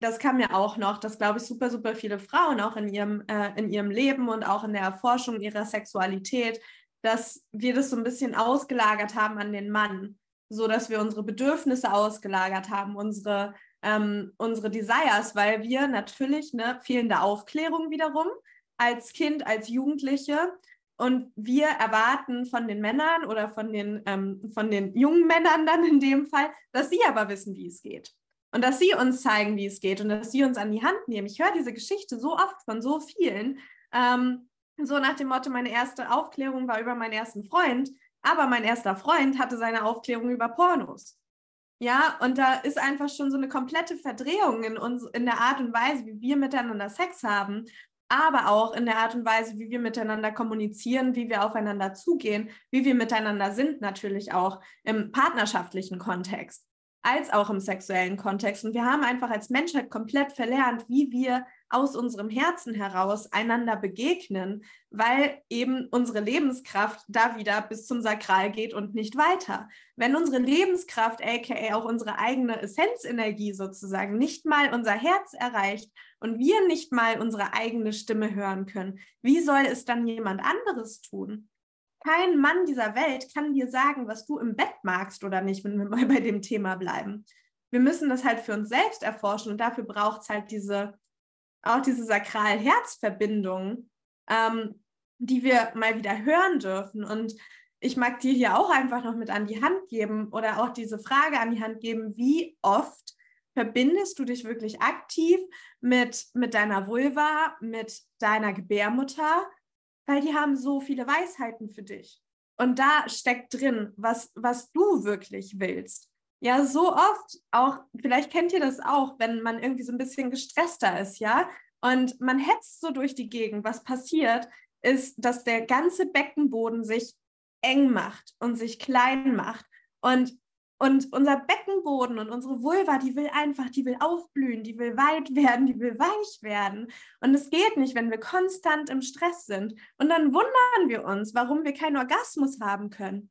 das kam mir auch noch, dass, glaube ich, super, super viele Frauen auch in ihrem, äh, in ihrem Leben und auch in der Erforschung ihrer Sexualität, dass wir das so ein bisschen ausgelagert haben an den Mann, so dass wir unsere Bedürfnisse ausgelagert haben, unsere, ähm, unsere Desires, weil wir natürlich eine fehlende Aufklärung wiederum als Kind, als Jugendliche und wir erwarten von den Männern oder von den, ähm, von den jungen Männern dann in dem Fall, dass sie aber wissen, wie es geht. Und dass sie uns zeigen, wie es geht und dass sie uns an die Hand nehmen. Ich höre diese Geschichte so oft von so vielen. Ähm, so nach dem Motto, meine erste Aufklärung war über meinen ersten Freund, aber mein erster Freund hatte seine Aufklärung über Pornos. Ja, und da ist einfach schon so eine komplette Verdrehung in, uns, in der Art und Weise, wie wir miteinander Sex haben, aber auch in der Art und Weise, wie wir miteinander kommunizieren, wie wir aufeinander zugehen, wie wir miteinander sind, natürlich auch im partnerschaftlichen Kontext als auch im sexuellen Kontext. Und wir haben einfach als Menschheit komplett verlernt, wie wir aus unserem Herzen heraus einander begegnen, weil eben unsere Lebenskraft da wieder bis zum Sakral geht und nicht weiter. Wenn unsere Lebenskraft, aka auch unsere eigene Essenzenergie sozusagen, nicht mal unser Herz erreicht und wir nicht mal unsere eigene Stimme hören können, wie soll es dann jemand anderes tun? kein Mann dieser Welt kann dir sagen, was du im Bett magst oder nicht, wenn wir mal bei dem Thema bleiben. Wir müssen das halt für uns selbst erforschen und dafür braucht es halt diese, auch diese sakral-Herz-Verbindung, ähm, die wir mal wieder hören dürfen. Und ich mag dir hier auch einfach noch mit an die Hand geben oder auch diese Frage an die Hand geben, wie oft verbindest du dich wirklich aktiv mit, mit deiner Vulva, mit deiner Gebärmutter, weil die haben so viele Weisheiten für dich. Und da steckt drin, was, was du wirklich willst. Ja, so oft auch, vielleicht kennt ihr das auch, wenn man irgendwie so ein bisschen gestresster ist, ja, und man hetzt so durch die Gegend. Was passiert, ist, dass der ganze Beckenboden sich eng macht und sich klein macht. Und, und unser Beckenboden und unsere Vulva, die will einfach, die will aufblühen, die will weit werden, die will weich werden. Und es geht nicht, wenn wir konstant im Stress sind. Und dann wundern wir uns, warum wir keinen Orgasmus haben können.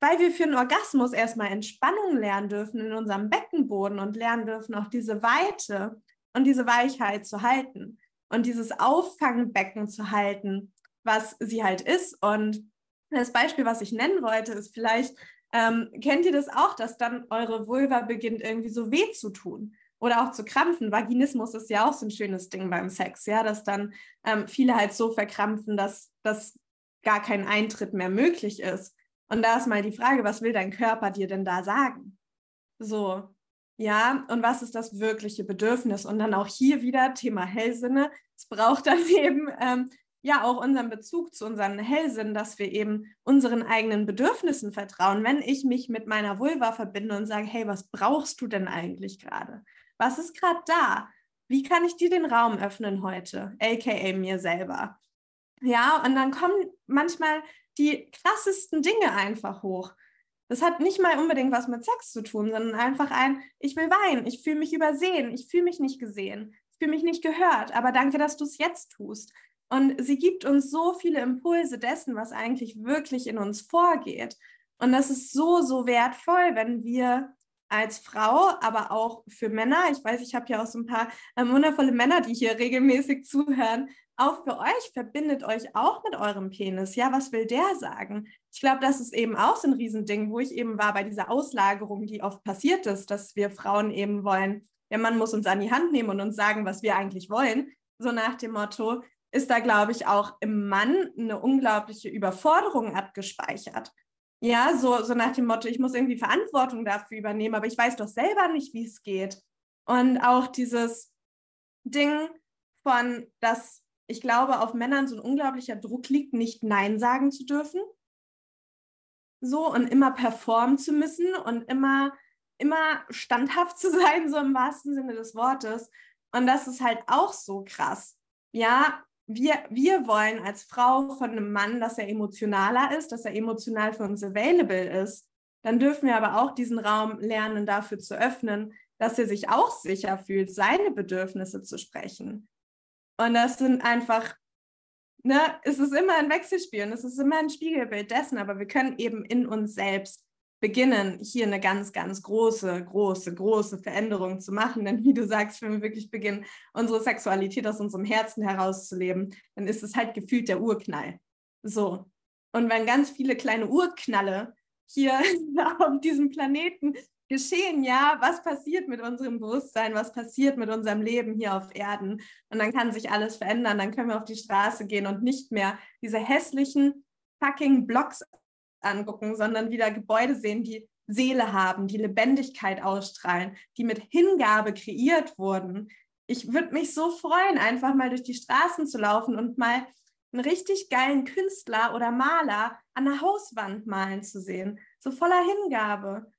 Weil wir für einen Orgasmus erstmal Entspannung lernen dürfen in unserem Beckenboden und lernen dürfen, auch diese Weite und diese Weichheit zu halten und dieses Auffangbecken zu halten, was sie halt ist. Und das Beispiel, was ich nennen wollte, ist vielleicht, ähm, kennt ihr das auch, dass dann eure Vulva beginnt irgendwie so weh zu tun oder auch zu krampfen? Vaginismus ist ja auch so ein schönes Ding beim Sex, ja, dass dann ähm, viele halt so verkrampfen, dass, dass gar kein Eintritt mehr möglich ist. Und da ist mal die Frage, was will dein Körper dir denn da sagen? So, ja, und was ist das wirkliche Bedürfnis? Und dann auch hier wieder Thema Hellsinne. Es braucht dann eben ähm, ja auch unseren Bezug zu unseren Hellsinnen, dass wir eben unseren eigenen Bedürfnissen vertrauen. Wenn ich mich mit meiner Vulva verbinde und sage, hey, was brauchst du denn eigentlich gerade? Was ist gerade da? Wie kann ich dir den Raum öffnen heute? AKA mir selber. Ja, und dann kommen manchmal die krassesten Dinge einfach hoch. Das hat nicht mal unbedingt was mit Sex zu tun, sondern einfach ein, ich will weinen, ich fühle mich übersehen, ich fühle mich nicht gesehen, ich fühle mich nicht gehört, aber danke, dass du es jetzt tust. Und sie gibt uns so viele Impulse dessen, was eigentlich wirklich in uns vorgeht. Und das ist so, so wertvoll, wenn wir als Frau, aber auch für Männer, ich weiß, ich habe ja auch so ein paar äh, wundervolle Männer, die hier regelmäßig zuhören, auch für euch, verbindet euch auch mit eurem Penis. Ja, was will der sagen? Ich glaube, das ist eben auch so ein Riesending, wo ich eben war bei dieser Auslagerung, die oft passiert ist, dass wir Frauen eben wollen, der Mann muss uns an die Hand nehmen und uns sagen, was wir eigentlich wollen. So nach dem Motto, ist da, glaube ich, auch im Mann eine unglaubliche Überforderung abgespeichert. Ja, so, so nach dem Motto, ich muss irgendwie Verantwortung dafür übernehmen, aber ich weiß doch selber nicht, wie es geht. Und auch dieses Ding von, dass ich glaube, auf Männern so ein unglaublicher Druck liegt, nicht Nein sagen zu dürfen. So und immer performen zu müssen und immer, immer standhaft zu sein, so im wahrsten Sinne des Wortes. Und das ist halt auch so krass. Ja, wir, wir wollen als Frau von einem Mann, dass er emotionaler ist, dass er emotional für uns available ist. Dann dürfen wir aber auch diesen Raum lernen, dafür zu öffnen, dass er sich auch sicher fühlt, seine Bedürfnisse zu sprechen. Und das sind einfach, ne, es ist immer ein Wechselspiel und es ist immer ein Spiegelbild dessen, aber wir können eben in uns selbst beginnen, hier eine ganz, ganz große, große, große Veränderung zu machen. Denn wie du sagst, wenn wir wirklich beginnen, unsere Sexualität aus unserem Herzen herauszuleben, dann ist es halt gefühlt der Urknall. So. Und wenn ganz viele kleine Urknalle hier auf diesem Planeten geschehen, ja, was passiert mit unserem Bewusstsein, was passiert mit unserem Leben hier auf Erden. Und dann kann sich alles verändern, dann können wir auf die Straße gehen und nicht mehr diese hässlichen fucking Blocks angucken, sondern wieder Gebäude sehen, die Seele haben, die Lebendigkeit ausstrahlen, die mit Hingabe kreiert wurden. Ich würde mich so freuen, einfach mal durch die Straßen zu laufen und mal einen richtig geilen Künstler oder Maler an der Hauswand malen zu sehen, so voller Hingabe.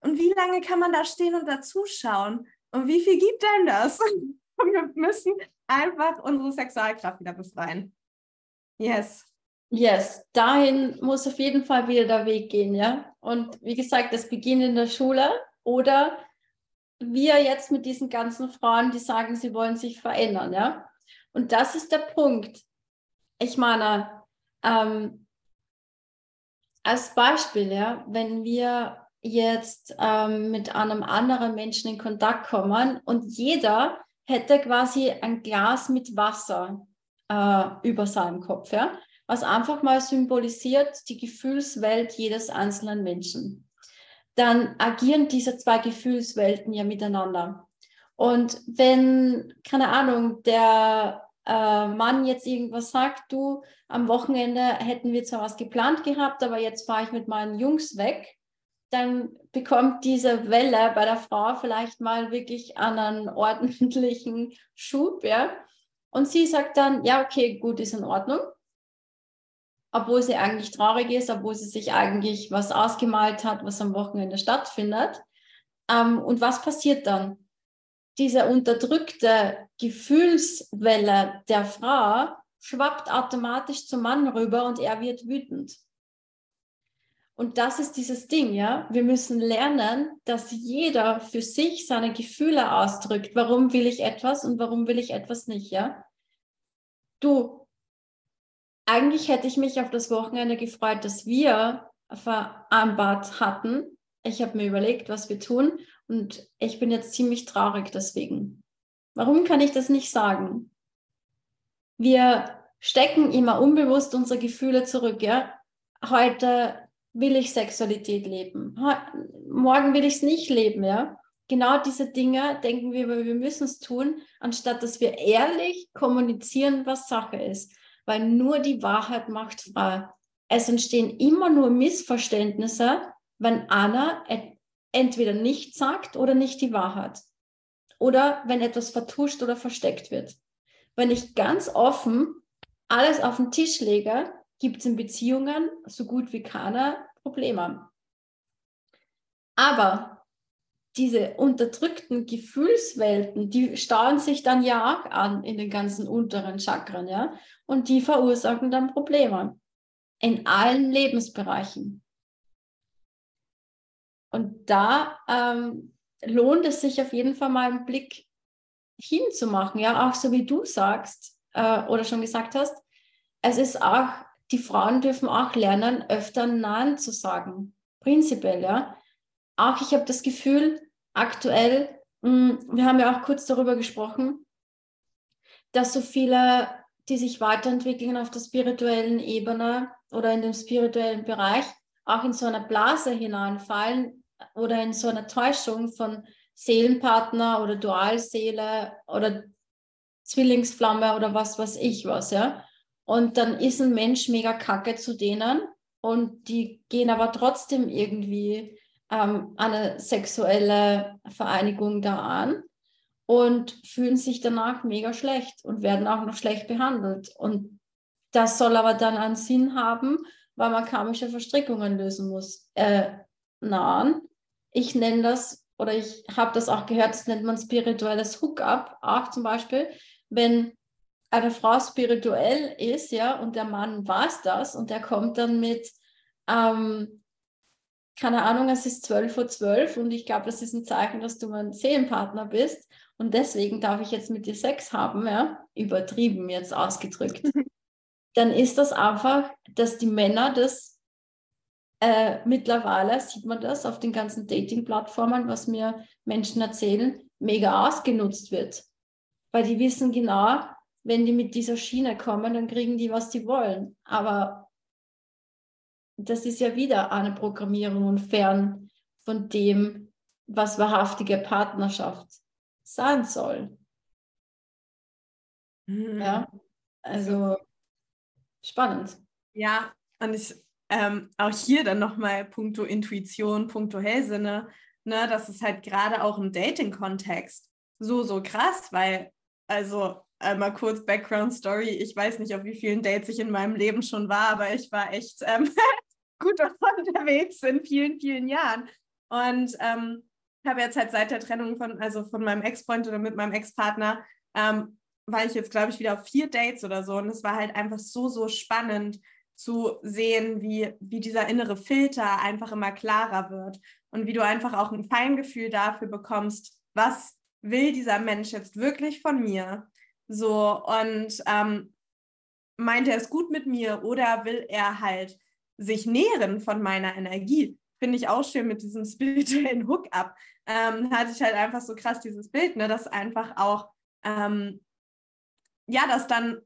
Und wie lange kann man da stehen und dazuschauen? Und wie viel gibt denn das? wir müssen einfach unsere Sexualkraft wieder befreien. Yes. Yes, dahin muss auf jeden Fall wieder der Weg gehen, ja. Und wie gesagt, das beginnt in der Schule oder wir jetzt mit diesen ganzen Frauen, die sagen, sie wollen sich verändern, ja. Und das ist der Punkt. Ich meine, ähm, als Beispiel, ja, wenn wir jetzt ähm, mit einem anderen Menschen in Kontakt kommen und jeder hätte quasi ein Glas mit Wasser äh, über seinem Kopf, ja? Was einfach mal symbolisiert die Gefühlswelt jedes einzelnen Menschen. Dann agieren diese zwei Gefühlswelten ja miteinander. Und wenn, keine Ahnung, der äh, Mann jetzt irgendwas sagt, du, am Wochenende hätten wir zwar was geplant gehabt, aber jetzt fahre ich mit meinen Jungs weg, dann bekommt diese Welle bei der Frau vielleicht mal wirklich einen ordentlichen Schub, ja. Und sie sagt dann, ja, okay, gut, ist in Ordnung. Obwohl sie eigentlich traurig ist, obwohl sie sich eigentlich was ausgemalt hat, was am Wochenende stattfindet. Ähm, und was passiert dann? Diese unterdrückte Gefühlswelle der Frau schwappt automatisch zum Mann rüber und er wird wütend. Und das ist dieses Ding, ja. Wir müssen lernen, dass jeder für sich seine Gefühle ausdrückt. Warum will ich etwas und warum will ich etwas nicht, ja? Du, eigentlich hätte ich mich auf das Wochenende gefreut, dass wir vereinbart hatten. Ich habe mir überlegt, was wir tun und ich bin jetzt ziemlich traurig deswegen. Warum kann ich das nicht sagen? Wir stecken immer unbewusst unsere Gefühle zurück, ja? Heute will ich Sexualität leben. Morgen will ich es nicht leben, ja. Genau diese Dinge denken wir, wir müssen es tun, anstatt dass wir ehrlich kommunizieren, was Sache ist. Weil nur die Wahrheit macht frei. Es entstehen immer nur Missverständnisse, wenn einer entweder nicht sagt oder nicht die Wahrheit. Oder wenn etwas vertuscht oder versteckt wird. Wenn ich ganz offen alles auf den Tisch lege, gibt es in Beziehungen so gut wie keine Probleme. Aber diese unterdrückten Gefühlswelten, die stauen sich dann ja auch an in den ganzen unteren Chakren, ja, und die verursachen dann Probleme in allen Lebensbereichen. Und da ähm, lohnt es sich auf jeden Fall mal einen Blick hinzumachen, ja, auch so wie du sagst äh, oder schon gesagt hast, es ist auch die Frauen dürfen auch lernen, öfter Nein zu sagen. Prinzipiell, ja. Auch ich habe das Gefühl, aktuell, mh, hm, wir haben ja auch kurz darüber gesprochen, dass so viele, die sich weiterentwickeln auf der spirituellen Ebene oder in dem spirituellen Bereich, auch in so eine Blase hineinfallen oder in so eine Täuschung von Seelenpartner oder Dualseele oder Zwillingsflamme oder was weiß ich was, ja. Und dann ist ein Mensch mega kacke zu denen und die gehen aber trotzdem irgendwie ähm, eine sexuelle Vereinigung da an und fühlen sich danach mega schlecht und werden auch noch schlecht behandelt. Und das soll aber dann einen Sinn haben, weil man karmische Verstrickungen lösen muss. Äh, nein, ich nenne das, oder ich habe das auch gehört, das nennt man spirituelles Hookup, auch zum Beispiel, wenn eine Frau spirituell ist, ja, und der Mann weiß das und der kommt dann mit, ähm, keine Ahnung, es ist 12 Uhr 12 und ich glaube, das ist ein Zeichen, dass du mein Seelenpartner bist und deswegen darf ich jetzt mit dir Sex haben, ja, übertrieben jetzt ausgedrückt. dann ist das einfach, dass die Männer das äh, mittlerweile, sieht man das auf den ganzen Dating-Plattformen, was mir Menschen erzählen, mega ausgenutzt wird. Weil die wissen genau, wenn die mit dieser Schiene kommen, dann kriegen die, was die wollen. Aber das ist ja wieder eine Programmierung und fern von dem, was wahrhaftige Partnerschaft sein soll. Mhm. Ja, also spannend. Ja, und ich ähm, auch hier dann nochmal puncto Intuition, puncto Hellsinne, ne, das ist halt gerade auch im Dating-Kontext so, so krass, weil also Einmal kurz Background Story. Ich weiß nicht, auf wie vielen Dates ich in meinem Leben schon war, aber ich war echt ähm, gut unterwegs in vielen, vielen Jahren. Und ähm, habe jetzt halt seit der Trennung von, also von meinem Ex-Freund oder mit meinem Ex-Partner, ähm, war ich jetzt, glaube ich, wieder auf vier Dates oder so. Und es war halt einfach so, so spannend zu sehen, wie, wie dieser innere Filter einfach immer klarer wird und wie du einfach auch ein Feingefühl dafür bekommst, was will dieser Mensch jetzt wirklich von mir? So, und ähm, meint er es gut mit mir oder will er halt sich nähren von meiner Energie? Finde ich auch schön mit diesem spirituellen Hookup. Ähm, hatte ich halt einfach so krass dieses Bild, ne, dass einfach auch, ähm, ja, dass dann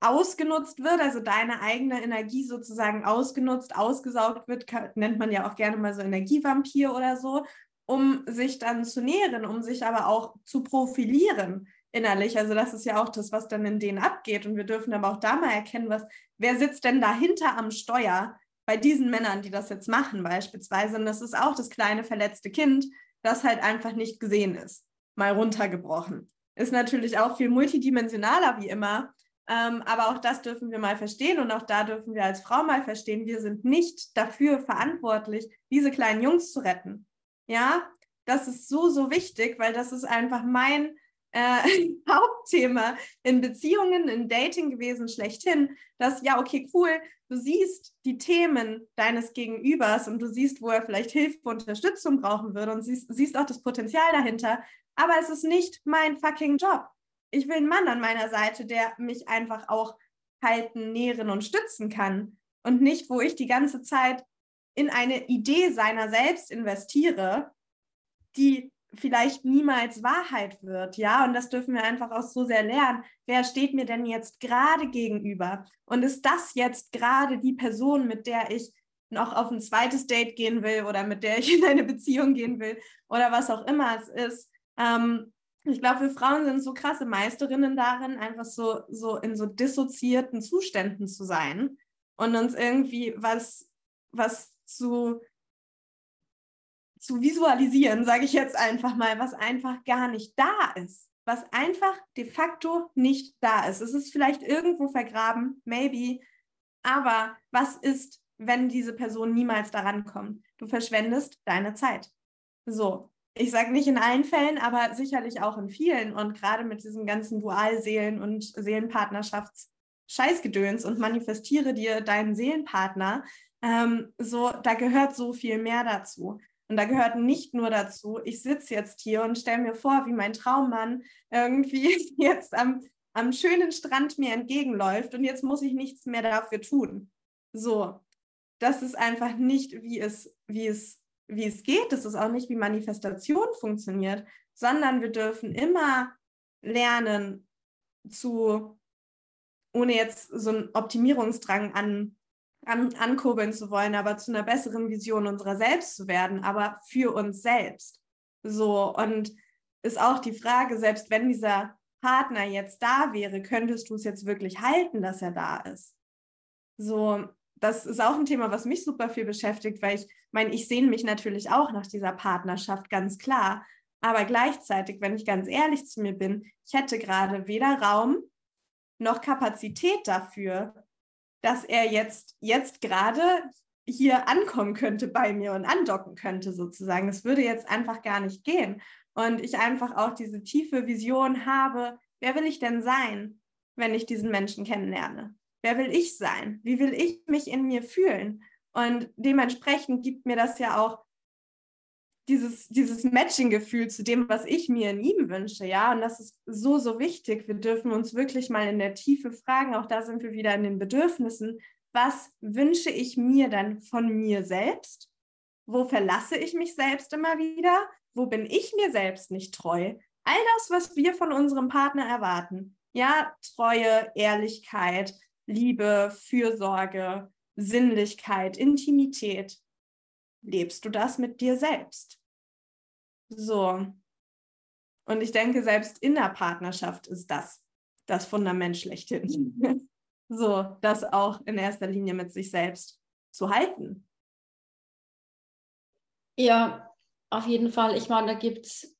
ausgenutzt wird, also deine eigene Energie sozusagen ausgenutzt, ausgesaugt wird, nennt man ja auch gerne mal so Energievampir oder so, um sich dann zu nähren, um sich aber auch zu profilieren innerlich. Also das ist ja auch das, was dann in denen abgeht. Und wir dürfen aber auch da mal erkennen, was, wer sitzt denn dahinter am Steuer? Bei diesen Männern, die das jetzt machen beispielsweise, und das ist auch das kleine verletzte Kind, das halt einfach nicht gesehen ist, mal runtergebrochen. Ist natürlich auch viel multidimensionaler wie immer, ähm, aber auch das dürfen wir mal verstehen und auch da dürfen wir als Frau mal verstehen, wir sind nicht dafür verantwortlich, diese kleinen Jungs zu retten. Ja, das ist so, so wichtig, weil das ist einfach mein äh, Hauptthema in Beziehungen, in Dating gewesen, schlechthin, dass ja, okay, cool, du siehst die Themen deines Gegenübers und du siehst, wo er vielleicht Hilfe, Unterstützung brauchen würde und siehst, siehst auch das Potenzial dahinter, aber es ist nicht mein fucking Job ich will einen Mann an meiner Seite, der mich einfach auch halten, nähren und stützen kann. Und nicht, wo ich die ganze Zeit in eine Idee seiner selbst investiere, die vielleicht niemals Wahrheit wird, ja, und das dürfen wir einfach auch so sehr lernen. Wer steht mir denn jetzt gerade gegenüber? Und ist das jetzt gerade die Person, mit der ich noch auf ein zweites Date gehen will oder mit der ich in eine Beziehung gehen will oder was auch immer es ist? Ähm, ich glaube, wir Frauen sind so krasse Meisterinnen darin, einfach so, so in so dissoziierten Zuständen zu sein und uns irgendwie was, was zu, zu visualisieren, sage ich jetzt einfach mal, was einfach gar nicht da ist. Was einfach de facto nicht da ist. Es ist vielleicht irgendwo vergraben, maybe, aber was ist, wenn diese Person niemals daran kommt? Du verschwendest deine Zeit. So, ich sage nicht in allen Fällen, aber sicherlich auch in vielen. Und gerade mit diesem ganzen Dualseelen- und Seelenpartnerschafts-Scheißgedöns und manifestiere dir deinen Seelenpartner, ähm, so, da gehört so viel mehr dazu. Und da gehört nicht nur dazu, ich sitze jetzt hier und stelle mir vor, wie mein Traummann irgendwie jetzt am, am schönen Strand mir entgegenläuft und jetzt muss ich nichts mehr dafür tun. So, das ist einfach nicht, wie es, wie es wie es geht. Das ist auch nicht, wie Manifestation funktioniert, sondern wir dürfen immer lernen zu, ohne jetzt so einen Optimierungsdrang an, an, ankurbeln zu wollen, aber zu einer besseren Vision unserer selbst zu werden, aber für uns selbst. So, und ist auch die Frage, selbst wenn dieser Partner jetzt da wäre, könntest du es jetzt wirklich halten, dass er da ist? So, das ist auch ein Thema, was mich super viel beschäftigt, weil ich meine, ich sehne mich natürlich auch nach dieser Partnerschaft, ganz klar. Aber gleichzeitig, wenn ich ganz ehrlich zu mir bin, ich hätte gerade weder Raum noch Kapazität dafür, dass er jetzt, jetzt gerade hier ankommen könnte bei mir und andocken könnte sozusagen. Das würde jetzt einfach gar nicht gehen. Und ich einfach auch diese tiefe Vision habe, wer will ich denn sein, wenn ich diesen Menschen kennenlerne? Wer will ich sein? Wie will ich mich in mir fühlen? Und dementsprechend gibt mir das ja auch dieses, dieses Matching-Gefühl zu dem, was ich mir in ihm wünsche, ja. Und das ist so, so wichtig. Wir dürfen uns wirklich mal in der Tiefe fragen, auch da sind wir wieder in den Bedürfnissen. Was wünsche ich mir dann von mir selbst? Wo verlasse ich mich selbst immer wieder? Wo bin ich mir selbst nicht treu? All das, was wir von unserem Partner erwarten. Ja, Treue, Ehrlichkeit, Liebe, Fürsorge, Sinnlichkeit, Intimität. Lebst du das mit dir selbst? So. Und ich denke, selbst in der Partnerschaft ist das das Fundament schlechthin. so, das auch in erster Linie mit sich selbst zu halten. Ja, auf jeden Fall. Ich meine, da gibt es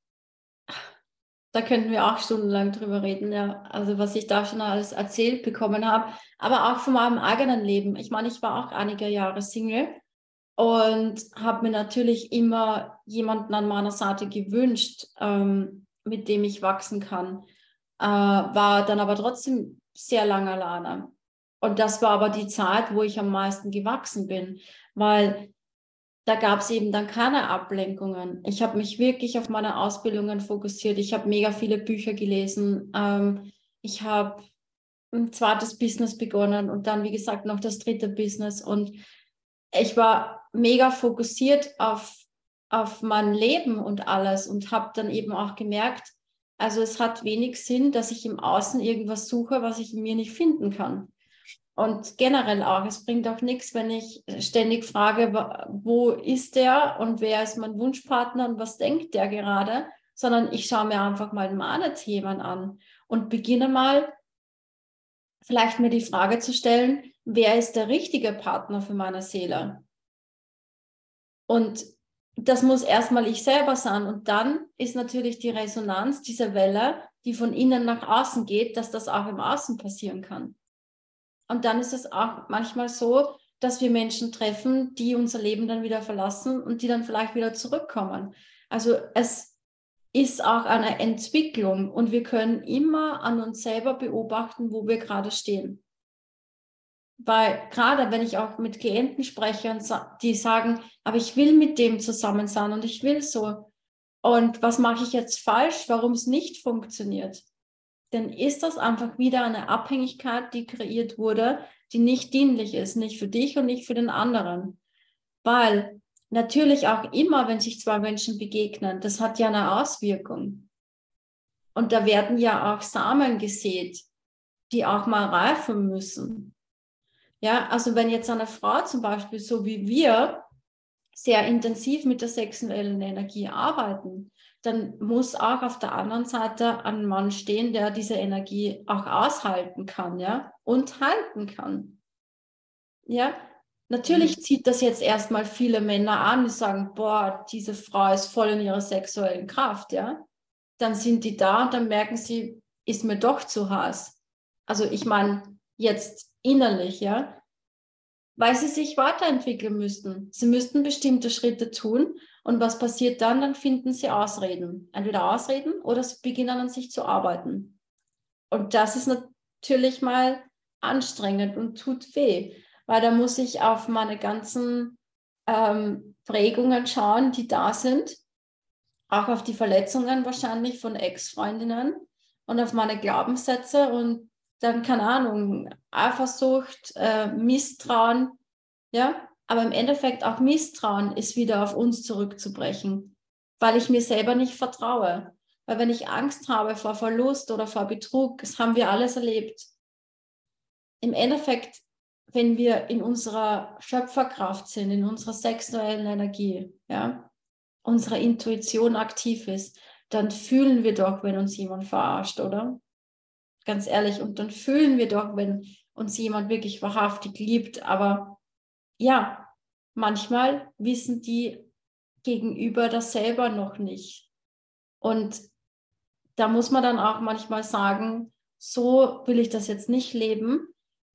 da könnten wir auch stundenlang drüber reden, ja. Also was ich da schon alles erzählt bekommen habe, aber auch von meinem eigenen Leben. Ich meine, ich war auch einige Jahre Single und habe mir natürlich immer jemanden an meiner Seite gewünscht, ähm, mit dem ich wachsen kann. Äh, war dann aber trotzdem sehr lange alleine. Und das war aber die Zeit, wo ich am meisten gewachsen bin, weil da gab es eben dann keine Ablenkungen. Ich habe mich wirklich auf meine Ausbildungen fokussiert. Ich habe mega viele Bücher gelesen. Ähm, ich habe ein zweites Business begonnen und dann, wie gesagt, noch das dritte Business. Und ich war mega fokussiert auf, auf mein Leben und alles und habe dann eben auch gemerkt, also es hat wenig Sinn, dass ich im Außen irgendwas suche, was ich in mir nicht finden kann. Und generell auch, es bringt auch nichts, wenn ich ständig frage, wo ist der und wer ist mein Wunschpartner und was denkt der gerade, sondern ich schaue mir einfach mal meine Themen an und beginne mal vielleicht mir die Frage zu stellen, wer ist der richtige Partner für meine Seele? Und das muss erstmal ich selber sein. Und dann ist natürlich die Resonanz dieser Welle, die von innen nach außen geht, dass das auch im Außen passieren kann. Und dann ist es auch manchmal so, dass wir Menschen treffen, die unser Leben dann wieder verlassen und die dann vielleicht wieder zurückkommen. Also es ist auch eine Entwicklung und wir können immer an uns selber beobachten, wo wir gerade stehen. Weil gerade wenn ich auch mit Klienten spreche und die sagen, aber ich will mit dem zusammen sein und ich will so. Und was mache ich jetzt falsch, warum es nicht funktioniert? Dann ist das einfach wieder eine Abhängigkeit, die kreiert wurde, die nicht dienlich ist, nicht für dich und nicht für den anderen. Weil natürlich auch immer, wenn sich zwei Menschen begegnen, das hat ja eine Auswirkung. Und da werden ja auch Samen gesät, die auch mal reifen müssen. Ja, also wenn jetzt eine Frau zum Beispiel, so wie wir, sehr intensiv mit der sexuellen Energie arbeiten, dann muss auch auf der anderen Seite ein Mann stehen, der diese Energie auch aushalten kann, ja, und halten kann. Ja, natürlich mhm. zieht das jetzt erstmal viele Männer an, die sagen, boah, diese Frau ist voll in ihrer sexuellen Kraft, ja. Dann sind die da und dann merken sie, ist mir doch zu heiß. Also ich meine, jetzt innerlich, ja, weil sie sich weiterentwickeln müssten. Sie müssten bestimmte Schritte tun. Und was passiert dann? Dann finden sie Ausreden. Entweder Ausreden oder sie beginnen an sich zu arbeiten. Und das ist natürlich mal anstrengend und tut weh, weil da muss ich auf meine ganzen ähm, Prägungen schauen, die da sind, auch auf die Verletzungen wahrscheinlich von Ex-Freundinnen und auf meine Glaubenssätze und dann, keine Ahnung, Eifersucht, äh, Misstrauen, ja, aber im Endeffekt auch Misstrauen ist wieder auf uns zurückzubrechen, weil ich mir selber nicht vertraue. Weil wenn ich Angst habe vor Verlust oder vor Betrug, das haben wir alles erlebt. Im Endeffekt, wenn wir in unserer Schöpferkraft sind, in unserer sexuellen Energie, ja, unsere Intuition aktiv ist, dann fühlen wir doch, wenn uns jemand verarscht, oder? Ganz ehrlich. Und dann fühlen wir doch, wenn uns jemand wirklich wahrhaftig liebt. Aber ja, manchmal wissen die gegenüber das selber noch nicht. Und da muss man dann auch manchmal sagen, so will ich das jetzt nicht leben,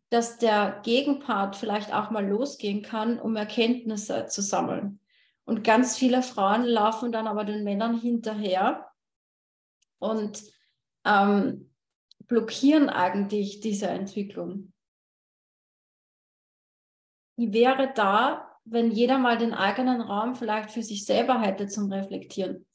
dass der Gegenpart vielleicht auch mal losgehen kann, um Erkenntnisse zu sammeln. Und ganz viele Frauen laufen dann aber den Männern hinterher und ähm, blockieren eigentlich diese Entwicklung? Die wäre da, wenn jeder mal den eigenen Raum vielleicht für sich selber hätte zum Reflektieren.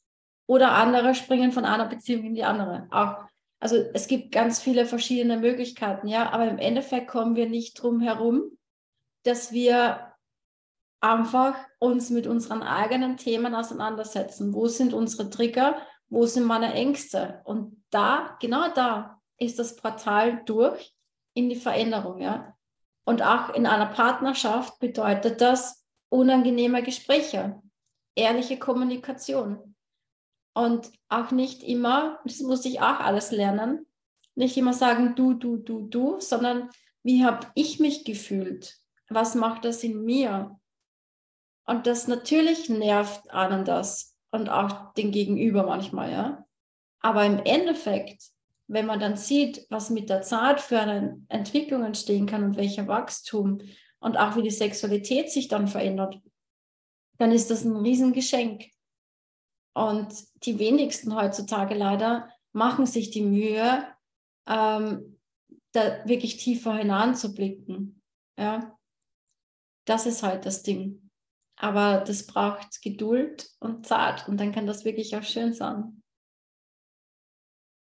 Oder andere springen von einer Beziehung in die andere. Auch, also es gibt ganz viele verschiedene Möglichkeiten, ja, aber im Endeffekt kommen wir nicht drum herum, dass wir einfach uns mit unseren eigenen Themen auseinandersetzen. Wo sind unsere Trigger? Wo sind meine Ängste? Und da, genau da, ist das Portal durch in die Veränderung, ja. Und auch in einer Partnerschaft bedeutet das unangenehme Gespräche, ehrliche Kommunikation. Und auch nicht immer, das muss ich auch alles lernen, nicht immer sagen, du, du, du, du, sondern wie habe ich mich gefühlt? Was macht das in mir? Und das natürlich nervt einen das und auch den Gegenüber manchmal, ja. Aber im Endeffekt wenn man dann sieht, was mit der Zeit für eine Entwicklung entstehen kann und welcher Wachstum und auch wie die Sexualität sich dann verändert, dann ist das ein Riesengeschenk. Und die wenigsten heutzutage leider machen sich die Mühe, ähm, da wirklich tiefer hineinzublicken. Ja, das ist halt das Ding. Aber das braucht Geduld und Zeit und dann kann das wirklich auch schön sein.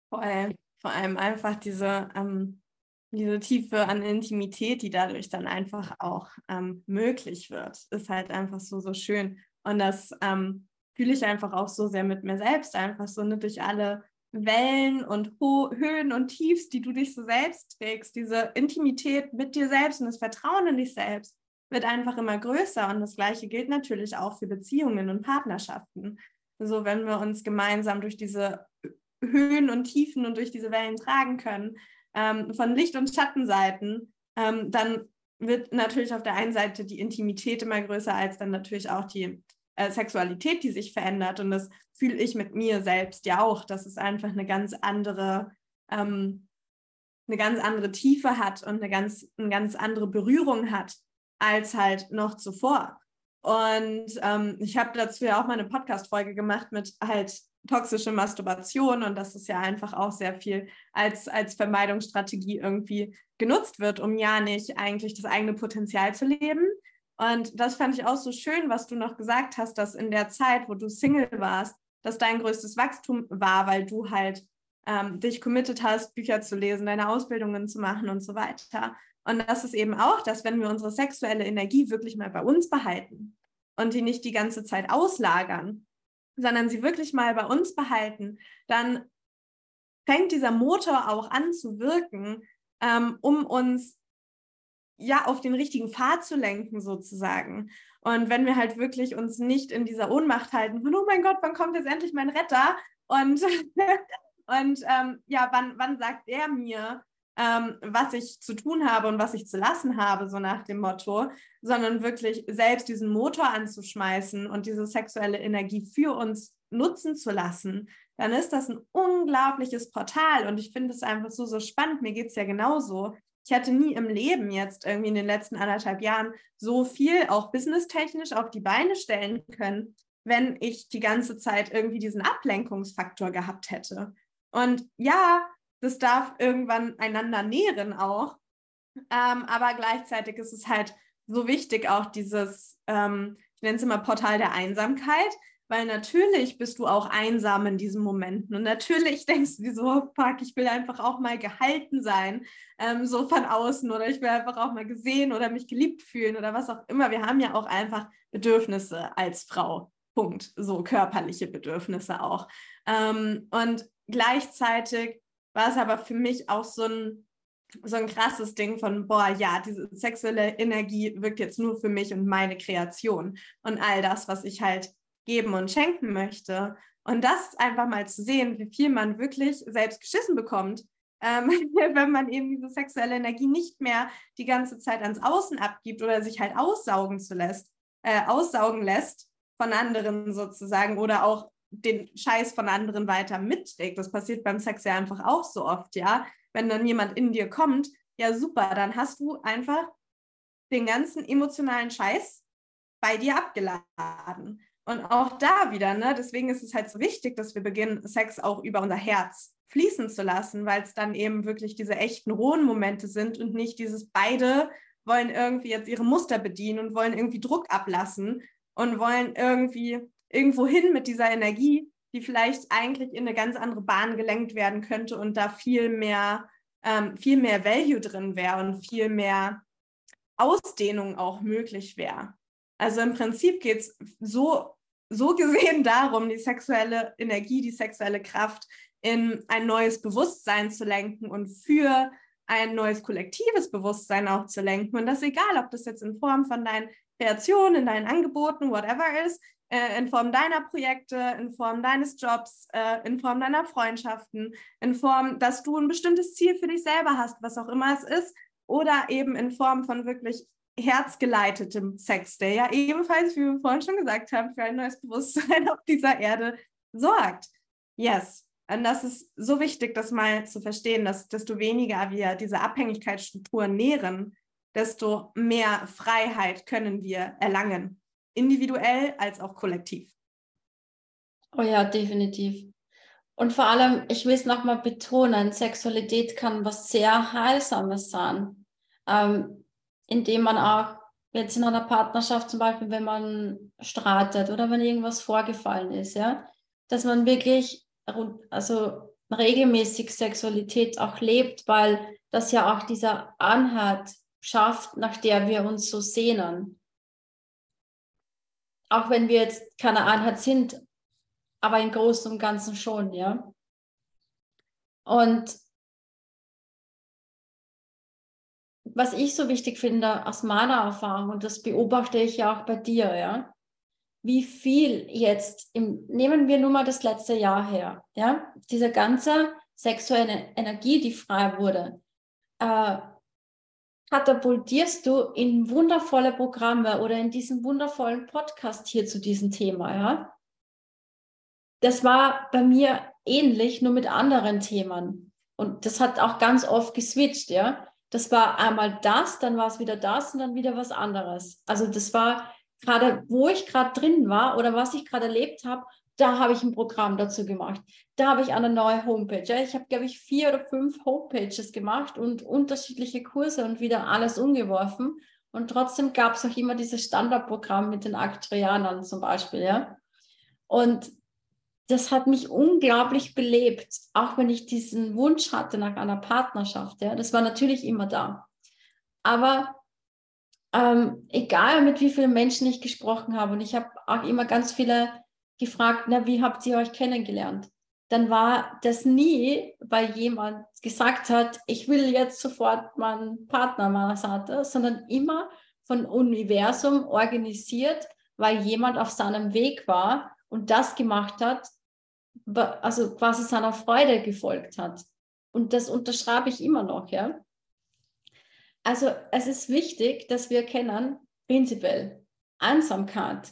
Voll vor allem einfach diese, ähm, diese Tiefe an Intimität, die dadurch dann einfach auch ähm, möglich wird, ist halt einfach so, so schön. Und das ähm, fühle ich einfach auch so sehr mit mir selbst, einfach so ne, durch alle Wellen und Ho Höhen und Tiefs, die du dich so selbst trägst, diese Intimität mit dir selbst und das Vertrauen in dich selbst wird einfach immer größer. Und das Gleiche gilt natürlich auch für Beziehungen und Partnerschaften. So, wenn wir uns gemeinsam durch diese Höhen und Tiefen und durch diese Wellen tragen können, ähm, von Licht- und Schattenseiten, ähm, dann wird natürlich auf der einen Seite die Intimität immer größer als dann natürlich auch die äh, Sexualität, die sich verändert. Und das fühle ich mit mir selbst ja auch, dass es einfach eine ganz andere, ähm, eine ganz andere Tiefe hat und eine ganz, eine ganz andere Berührung hat als halt noch zuvor. Und ähm, ich habe dazu ja auch mal eine Podcast-Folge gemacht mit halt toxische Masturbation und dass es ja einfach auch sehr viel als, als Vermeidungsstrategie irgendwie genutzt wird, um ja nicht eigentlich das eigene Potenzial zu leben. Und das fand ich auch so schön, was du noch gesagt hast, dass in der Zeit, wo du Single warst, dass dein größtes Wachstum war, weil du halt ähm, dich committed hast, Bücher zu lesen, deine Ausbildungen zu machen und so weiter. Und das ist eben auch, dass wenn wir unsere sexuelle Energie wirklich mal bei uns behalten und die nicht die ganze Zeit auslagern, sondern sie wirklich mal bei uns behalten, dann fängt dieser Motor auch an zu wirken, ähm, um uns ja auf den richtigen Pfad zu lenken sozusagen. Und wenn wir halt wirklich uns nicht in dieser Ohnmacht halten, von, oh mein Gott, wann kommt jetzt endlich mein Retter? Und, und ähm, ja, wann, wann sagt er mir, ähm, was ich zu tun habe und was ich zu lassen habe, so nach dem Motto, sondern wirklich selbst diesen Motor anzuschmeißen und diese sexuelle Energie für uns nutzen zu lassen, dann ist das ein unglaubliches Portal. Und ich finde es einfach so, so spannend. Mir geht es ja genauso. Ich hatte nie im Leben jetzt irgendwie in den letzten anderthalb Jahren so viel auch businesstechnisch auf die Beine stellen können, wenn ich die ganze Zeit irgendwie diesen Ablenkungsfaktor gehabt hätte. Und ja, das darf irgendwann einander nähren auch. Ähm, aber gleichzeitig ist es halt so wichtig, auch dieses, ähm, ich nenne es immer Portal der Einsamkeit, weil natürlich bist du auch einsam in diesen Momenten und natürlich denkst du dir so, oh, fuck, ich will einfach auch mal gehalten sein, ähm, so von außen oder ich will einfach auch mal gesehen oder mich geliebt fühlen oder was auch immer. Wir haben ja auch einfach Bedürfnisse als Frau. Punkt. So körperliche Bedürfnisse auch. Ähm, und gleichzeitig war es aber für mich auch so ein, so ein krasses Ding von, boah, ja, diese sexuelle Energie wirkt jetzt nur für mich und meine Kreation und all das, was ich halt geben und schenken möchte. Und das einfach mal zu sehen, wie viel man wirklich selbst geschissen bekommt, ähm, wenn man eben diese sexuelle Energie nicht mehr die ganze Zeit ans Außen abgibt oder sich halt aussaugen zu lässt, äh, aussaugen lässt von anderen sozusagen oder auch den Scheiß von anderen weiter mitträgt. Das passiert beim Sex ja einfach auch so oft, ja. Wenn dann jemand in dir kommt, ja super, dann hast du einfach den ganzen emotionalen Scheiß bei dir abgeladen. Und auch da wieder, ne, deswegen ist es halt so wichtig, dass wir beginnen, Sex auch über unser Herz fließen zu lassen, weil es dann eben wirklich diese echten rohen Momente sind und nicht dieses beide wollen irgendwie jetzt ihre Muster bedienen und wollen irgendwie Druck ablassen und wollen irgendwie irgendwo hin mit dieser Energie, die vielleicht eigentlich in eine ganz andere Bahn gelenkt werden könnte und da viel mehr, ähm, viel mehr Value drin wäre und viel mehr Ausdehnung auch möglich wäre. Also im Prinzip geht es so, so gesehen darum, die sexuelle Energie, die sexuelle Kraft in ein neues Bewusstsein zu lenken und für ein neues kollektives Bewusstsein auch zu lenken. Und das egal, ob das jetzt in Form von deinen Kreationen, in deinen Angeboten, whatever ist, äh, in Form deiner Projekte, in Form deines Jobs, äh, in Form deiner Freundschaften, in Form, dass du ein bestimmtes Ziel für dich selber hast, was auch immer es ist, oder eben in Form von wirklich herzgeleitetem Sex, der ja ebenfalls, wie wir vorhin schon gesagt haben, für ein neues Bewusstsein auf dieser Erde sorgt. Yes. Und das ist so wichtig, das mal zu verstehen, dass desto weniger wir diese Abhängigkeitsstrukturen nähren, desto mehr Freiheit können wir erlangen individuell als auch kollektiv. Oh ja, definitiv. Und vor allem, ich will es nochmal betonen, Sexualität kann was sehr Heilsames sein, ähm, indem man auch jetzt in einer Partnerschaft zum Beispiel, wenn man streitet oder wenn irgendwas vorgefallen ist, ja, dass man wirklich also regelmäßig Sexualität auch lebt, weil das ja auch dieser Anhalt schafft, nach der wir uns so sehnen auch wenn wir jetzt keine Einheit sind, aber im Großen und Ganzen schon, ja. Und was ich so wichtig finde aus meiner Erfahrung, und das beobachte ich ja auch bei dir, ja, wie viel jetzt, im, nehmen wir nur mal das letzte Jahr her, ja, diese ganze sexuelle Energie, die frei wurde, äh, katapultierst du in wundervolle Programme oder in diesen wundervollen Podcast hier zu diesem Thema, ja? Das war bei mir ähnlich, nur mit anderen Themen. Und das hat auch ganz oft geswitcht, ja. Das war einmal das, dann war es wieder das und dann wieder was anderes. Also das war gerade, wo ich gerade drin war oder was ich gerade erlebt habe, da habe ich ein Programm dazu gemacht. Da habe ich eine neue Homepage. Ich habe, glaube ich, vier oder fünf Homepages gemacht und unterschiedliche Kurse und wieder alles umgeworfen. Und trotzdem gab es auch immer dieses Standardprogramm mit den Aktuarianern zum Beispiel. Ja? Und das hat mich unglaublich belebt, auch wenn ich diesen Wunsch hatte nach einer Partnerschaft. Ja? Das war natürlich immer da. Aber ähm, egal mit wie vielen Menschen ich gesprochen habe, und ich habe auch immer ganz viele gefragt, na, wie habt ihr euch kennengelernt? Dann war das nie, weil jemand gesagt hat, ich will jetzt sofort meinen Partner meiner Seite, sondern immer von Universum organisiert, weil jemand auf seinem Weg war und das gemacht hat, also quasi seiner Freude gefolgt hat. Und das unterschreibe ich immer noch, ja. Also es ist wichtig, dass wir erkennen, prinzipiell, Einsamkeit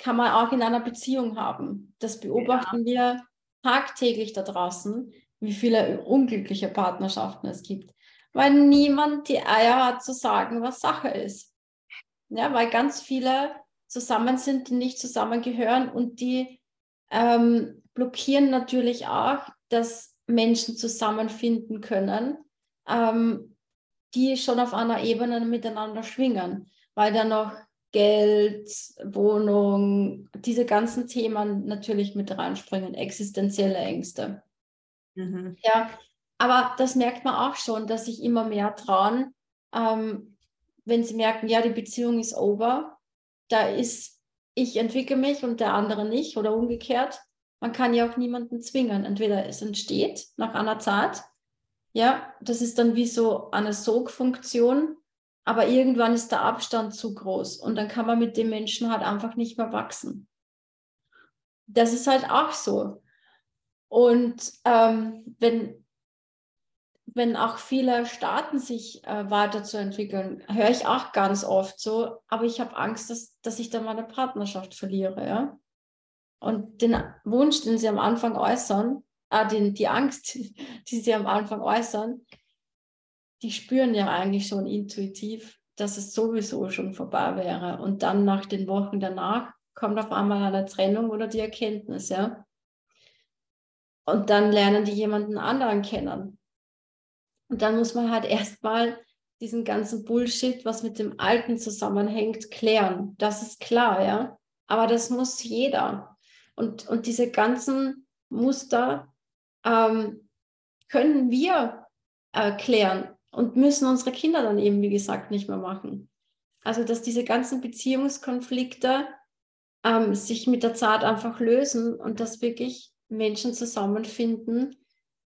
kann man auch in einer Beziehung haben. Das beobachten ja. wir tagtäglich da draußen, wie viele unglückliche Partnerschaften es gibt, weil niemand die Eier hat zu sagen, was Sache ist. Ja, weil ganz viele zusammen sind, die nicht zusammengehören und die ähm, blockieren natürlich auch, dass Menschen zusammenfinden können, ähm, die schon auf einer Ebene miteinander schwingen, weil da noch Geld, Wohnung, diese ganzen Themen natürlich mit reinspringen, existenzielle Ängste. Mhm. Ja, aber das merkt man auch schon, dass sich immer mehr trauen, ähm, wenn sie merken, ja, die Beziehung ist over, da ist, ich entwickle mich und der andere nicht oder umgekehrt. Man kann ja auch niemanden zwingen. Entweder es entsteht nach einer Zeit, ja, das ist dann wie so eine Sogfunktion, aber irgendwann ist der Abstand zu groß und dann kann man mit dem Menschen halt einfach nicht mehr wachsen. Das ist halt auch so. Und ähm, wenn, wenn auch viele starten, sich äh, weiterzuentwickeln, höre ich auch ganz oft so, aber ich habe Angst, dass, dass ich dann meine Partnerschaft verliere. Ja? Und den Wunsch, den sie am Anfang äußern, äh, den, die Angst, die sie am Anfang äußern, die spüren ja eigentlich schon intuitiv, dass es sowieso schon vorbei wäre. Und dann nach den Wochen danach kommt auf einmal eine Trennung oder die Erkenntnis, ja. Und dann lernen die jemanden anderen kennen. Und dann muss man halt erstmal diesen ganzen Bullshit, was mit dem Alten zusammenhängt, klären. Das ist klar, ja. Aber das muss jeder. Und, und diese ganzen Muster ähm, können wir erklären und müssen unsere Kinder dann eben, wie gesagt, nicht mehr machen. Also, dass diese ganzen Beziehungskonflikte ähm, sich mit der Zeit einfach lösen und dass wirklich Menschen zusammenfinden,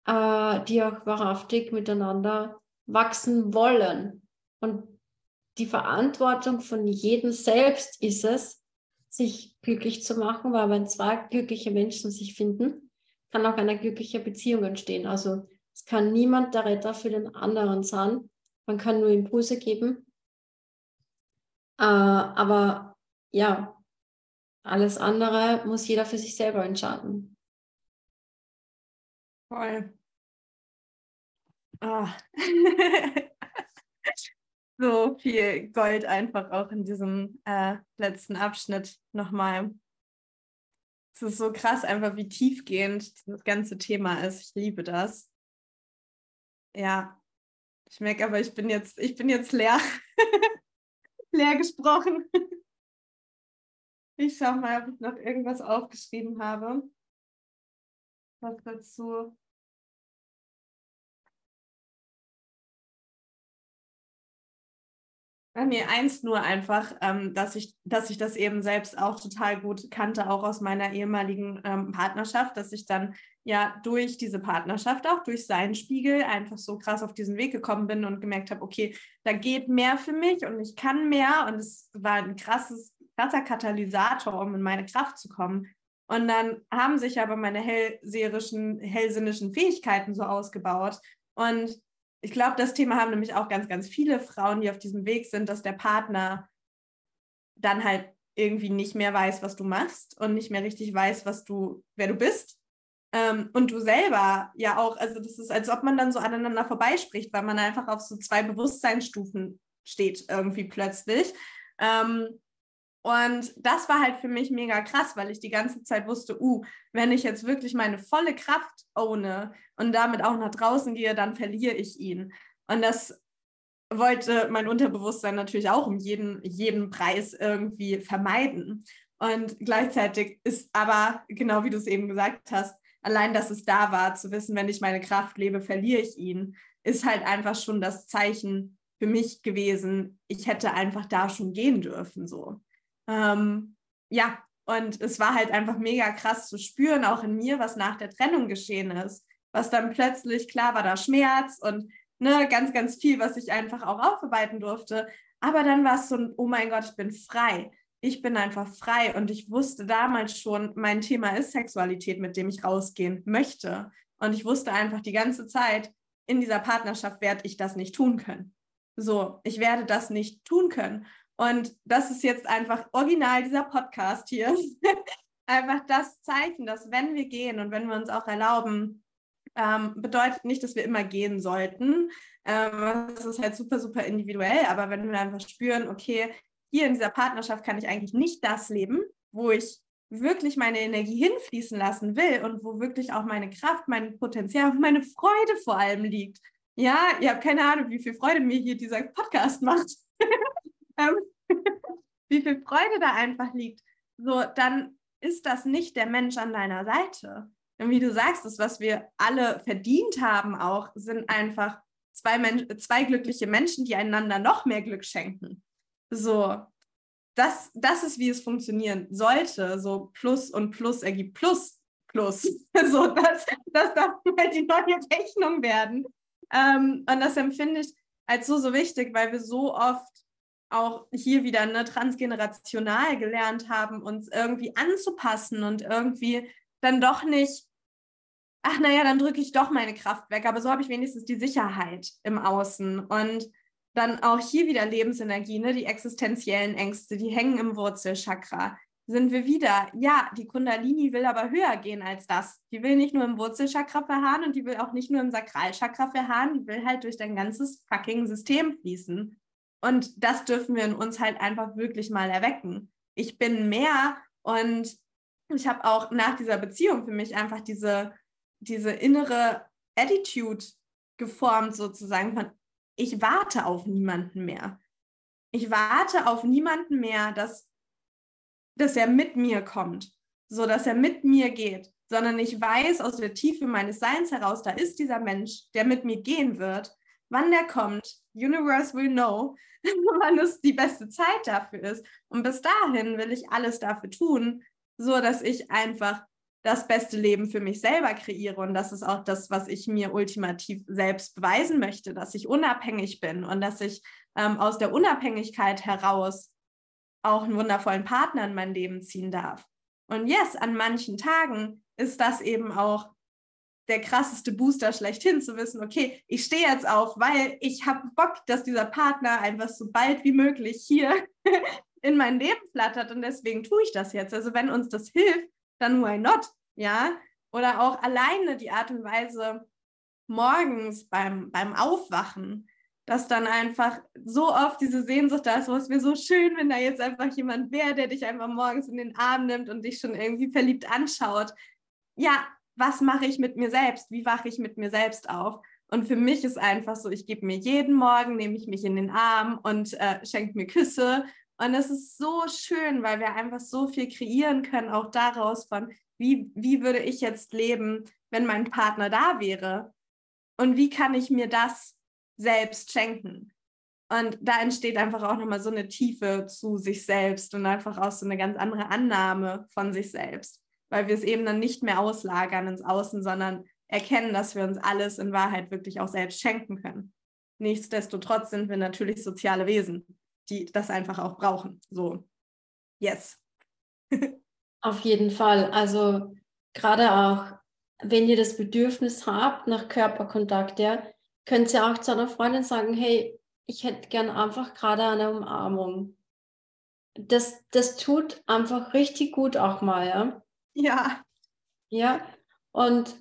äh, die auch wahrhaftig miteinander wachsen wollen. Und die Verantwortung von jedem selbst ist es, sich glücklich zu machen, weil wenn zwei glückliche Menschen sich finden, kann auch eine glückliche Beziehung entstehen. Also es kann niemand der Retter für den anderen sein. Man kann nur Impulse geben. Äh, aber ja, alles andere muss jeder für sich selber entscheiden. Voll. Oh. so viel Gold einfach auch in diesem äh, letzten Abschnitt nochmal. Es ist so krass, einfach wie tiefgehend das ganze Thema ist. Ich liebe das. Ja, ich merke aber, ich bin jetzt, ich bin jetzt leer. leer gesprochen. Ich schaue mal, ob ich noch irgendwas aufgeschrieben habe. Was dazu Bei mir eins nur einfach, ähm, dass, ich, dass ich das eben selbst auch total gut kannte, auch aus meiner ehemaligen ähm, Partnerschaft, dass ich dann ja durch diese Partnerschaft, auch durch seinen Spiegel, einfach so krass auf diesen Weg gekommen bin und gemerkt habe, okay, da geht mehr für mich und ich kann mehr. Und es war ein krasses, krasser Katalysator, um in meine Kraft zu kommen. Und dann haben sich aber meine hellseherischen, hellsinnischen Fähigkeiten so ausgebaut. Und ich glaube, das Thema haben nämlich auch ganz, ganz viele Frauen, die auf diesem Weg sind, dass der Partner dann halt irgendwie nicht mehr weiß, was du machst und nicht mehr richtig weiß, was du, wer du bist. Ähm, und du selber ja auch, also das ist, als ob man dann so aneinander vorbeispricht, weil man einfach auf so zwei Bewusstseinsstufen steht irgendwie plötzlich. Ähm, und das war halt für mich mega krass, weil ich die ganze Zeit wusste, uh, wenn ich jetzt wirklich meine volle Kraft ohne und damit auch nach draußen gehe, dann verliere ich ihn. Und das wollte mein Unterbewusstsein natürlich auch um jeden, jeden Preis irgendwie vermeiden. Und gleichzeitig ist aber, genau wie du es eben gesagt hast, allein, dass es da war, zu wissen, wenn ich meine Kraft lebe, verliere ich ihn, ist halt einfach schon das Zeichen für mich gewesen. Ich hätte einfach da schon gehen dürfen, so. Ähm, ja, und es war halt einfach mega krass zu spüren, auch in mir, was nach der Trennung geschehen ist. Was dann plötzlich, klar war da Schmerz und ne, ganz, ganz viel, was ich einfach auch aufarbeiten durfte. Aber dann war es so ein, oh mein Gott, ich bin frei. Ich bin einfach frei und ich wusste damals schon, mein Thema ist Sexualität, mit dem ich rausgehen möchte. Und ich wusste einfach die ganze Zeit, in dieser Partnerschaft werde ich das nicht tun können. So, ich werde das nicht tun können. Und das ist jetzt einfach original dieser Podcast hier. einfach das Zeichen, dass wenn wir gehen und wenn wir uns auch erlauben, ähm, bedeutet nicht, dass wir immer gehen sollten. Ähm, das ist halt super, super individuell. Aber wenn wir einfach spüren, okay, hier in dieser Partnerschaft kann ich eigentlich nicht das leben, wo ich wirklich meine Energie hinfließen lassen will und wo wirklich auch meine Kraft, mein Potenzial meine Freude vor allem liegt. Ja, ihr habt keine Ahnung, wie viel Freude mir hier dieser Podcast macht. Ähm, wie viel Freude da einfach liegt, so dann ist das nicht der Mensch an deiner Seite. Und wie du sagst, das, was wir alle verdient haben, auch sind einfach zwei, Men zwei glückliche Menschen, die einander noch mehr Glück schenken. So, das, das ist, wie es funktionieren sollte. So Plus und Plus ergibt Plus, Plus. So, das, das darf halt die neue Rechnung werden. Ähm, und das empfinde ich als so, so wichtig, weil wir so oft auch hier wieder ne, transgenerational gelernt haben, uns irgendwie anzupassen und irgendwie dann doch nicht, ach naja, dann drücke ich doch meine Kraft weg, aber so habe ich wenigstens die Sicherheit im Außen und dann auch hier wieder Lebensenergie, ne, die existenziellen Ängste, die hängen im Wurzelchakra. Sind wir wieder, ja, die Kundalini will aber höher gehen als das. Die will nicht nur im Wurzelchakra verharren und die will auch nicht nur im Sakralchakra verharren, die will halt durch dein ganzes fucking System fließen. Und das dürfen wir in uns halt einfach wirklich mal erwecken. Ich bin mehr und ich habe auch nach dieser Beziehung für mich einfach diese, diese innere Attitude geformt, sozusagen von, ich warte auf niemanden mehr. Ich warte auf niemanden mehr, dass, dass er mit mir kommt, so dass er mit mir geht, sondern ich weiß aus der Tiefe meines Seins heraus, da ist dieser Mensch, der mit mir gehen wird wann der kommt. Universe will know, wann es die beste Zeit dafür ist. Und bis dahin will ich alles dafür tun, so dass ich einfach das beste Leben für mich selber kreiere. Und das ist auch das, was ich mir ultimativ selbst beweisen möchte, dass ich unabhängig bin und dass ich ähm, aus der Unabhängigkeit heraus auch einen wundervollen Partner in mein Leben ziehen darf. Und yes, an manchen Tagen ist das eben auch der krasseste Booster schlechthin zu wissen, okay, ich stehe jetzt auf, weil ich habe Bock, dass dieser Partner einfach so bald wie möglich hier in mein Leben flattert und deswegen tue ich das jetzt. Also wenn uns das hilft, dann why not? Ja? Oder auch alleine die Art und Weise morgens beim, beim Aufwachen, dass dann einfach so oft diese Sehnsucht da ist, wo es mir so schön, wenn da jetzt einfach jemand wäre, der dich einfach morgens in den Arm nimmt und dich schon irgendwie verliebt anschaut. Ja, was mache ich mit mir selbst? Wie wache ich mit mir selbst auf? Und für mich ist einfach so, ich gebe mir jeden Morgen, nehme ich mich in den Arm und äh, schenke mir Küsse. Und es ist so schön, weil wir einfach so viel kreieren können, auch daraus von, wie, wie würde ich jetzt leben, wenn mein Partner da wäre? Und wie kann ich mir das selbst schenken? Und da entsteht einfach auch nochmal so eine Tiefe zu sich selbst und einfach auch so eine ganz andere Annahme von sich selbst weil wir es eben dann nicht mehr auslagern ins Außen, sondern erkennen, dass wir uns alles in Wahrheit wirklich auch selbst schenken können. Nichtsdestotrotz sind wir natürlich soziale Wesen, die das einfach auch brauchen. So, yes. Auf jeden Fall. Also gerade auch, wenn ihr das Bedürfnis habt nach Körperkontakt, ja, könnt ihr auch zu einer Freundin sagen, hey, ich hätte gern einfach gerade eine Umarmung. Das, das tut einfach richtig gut auch mal, ja. Ja. Ja. Und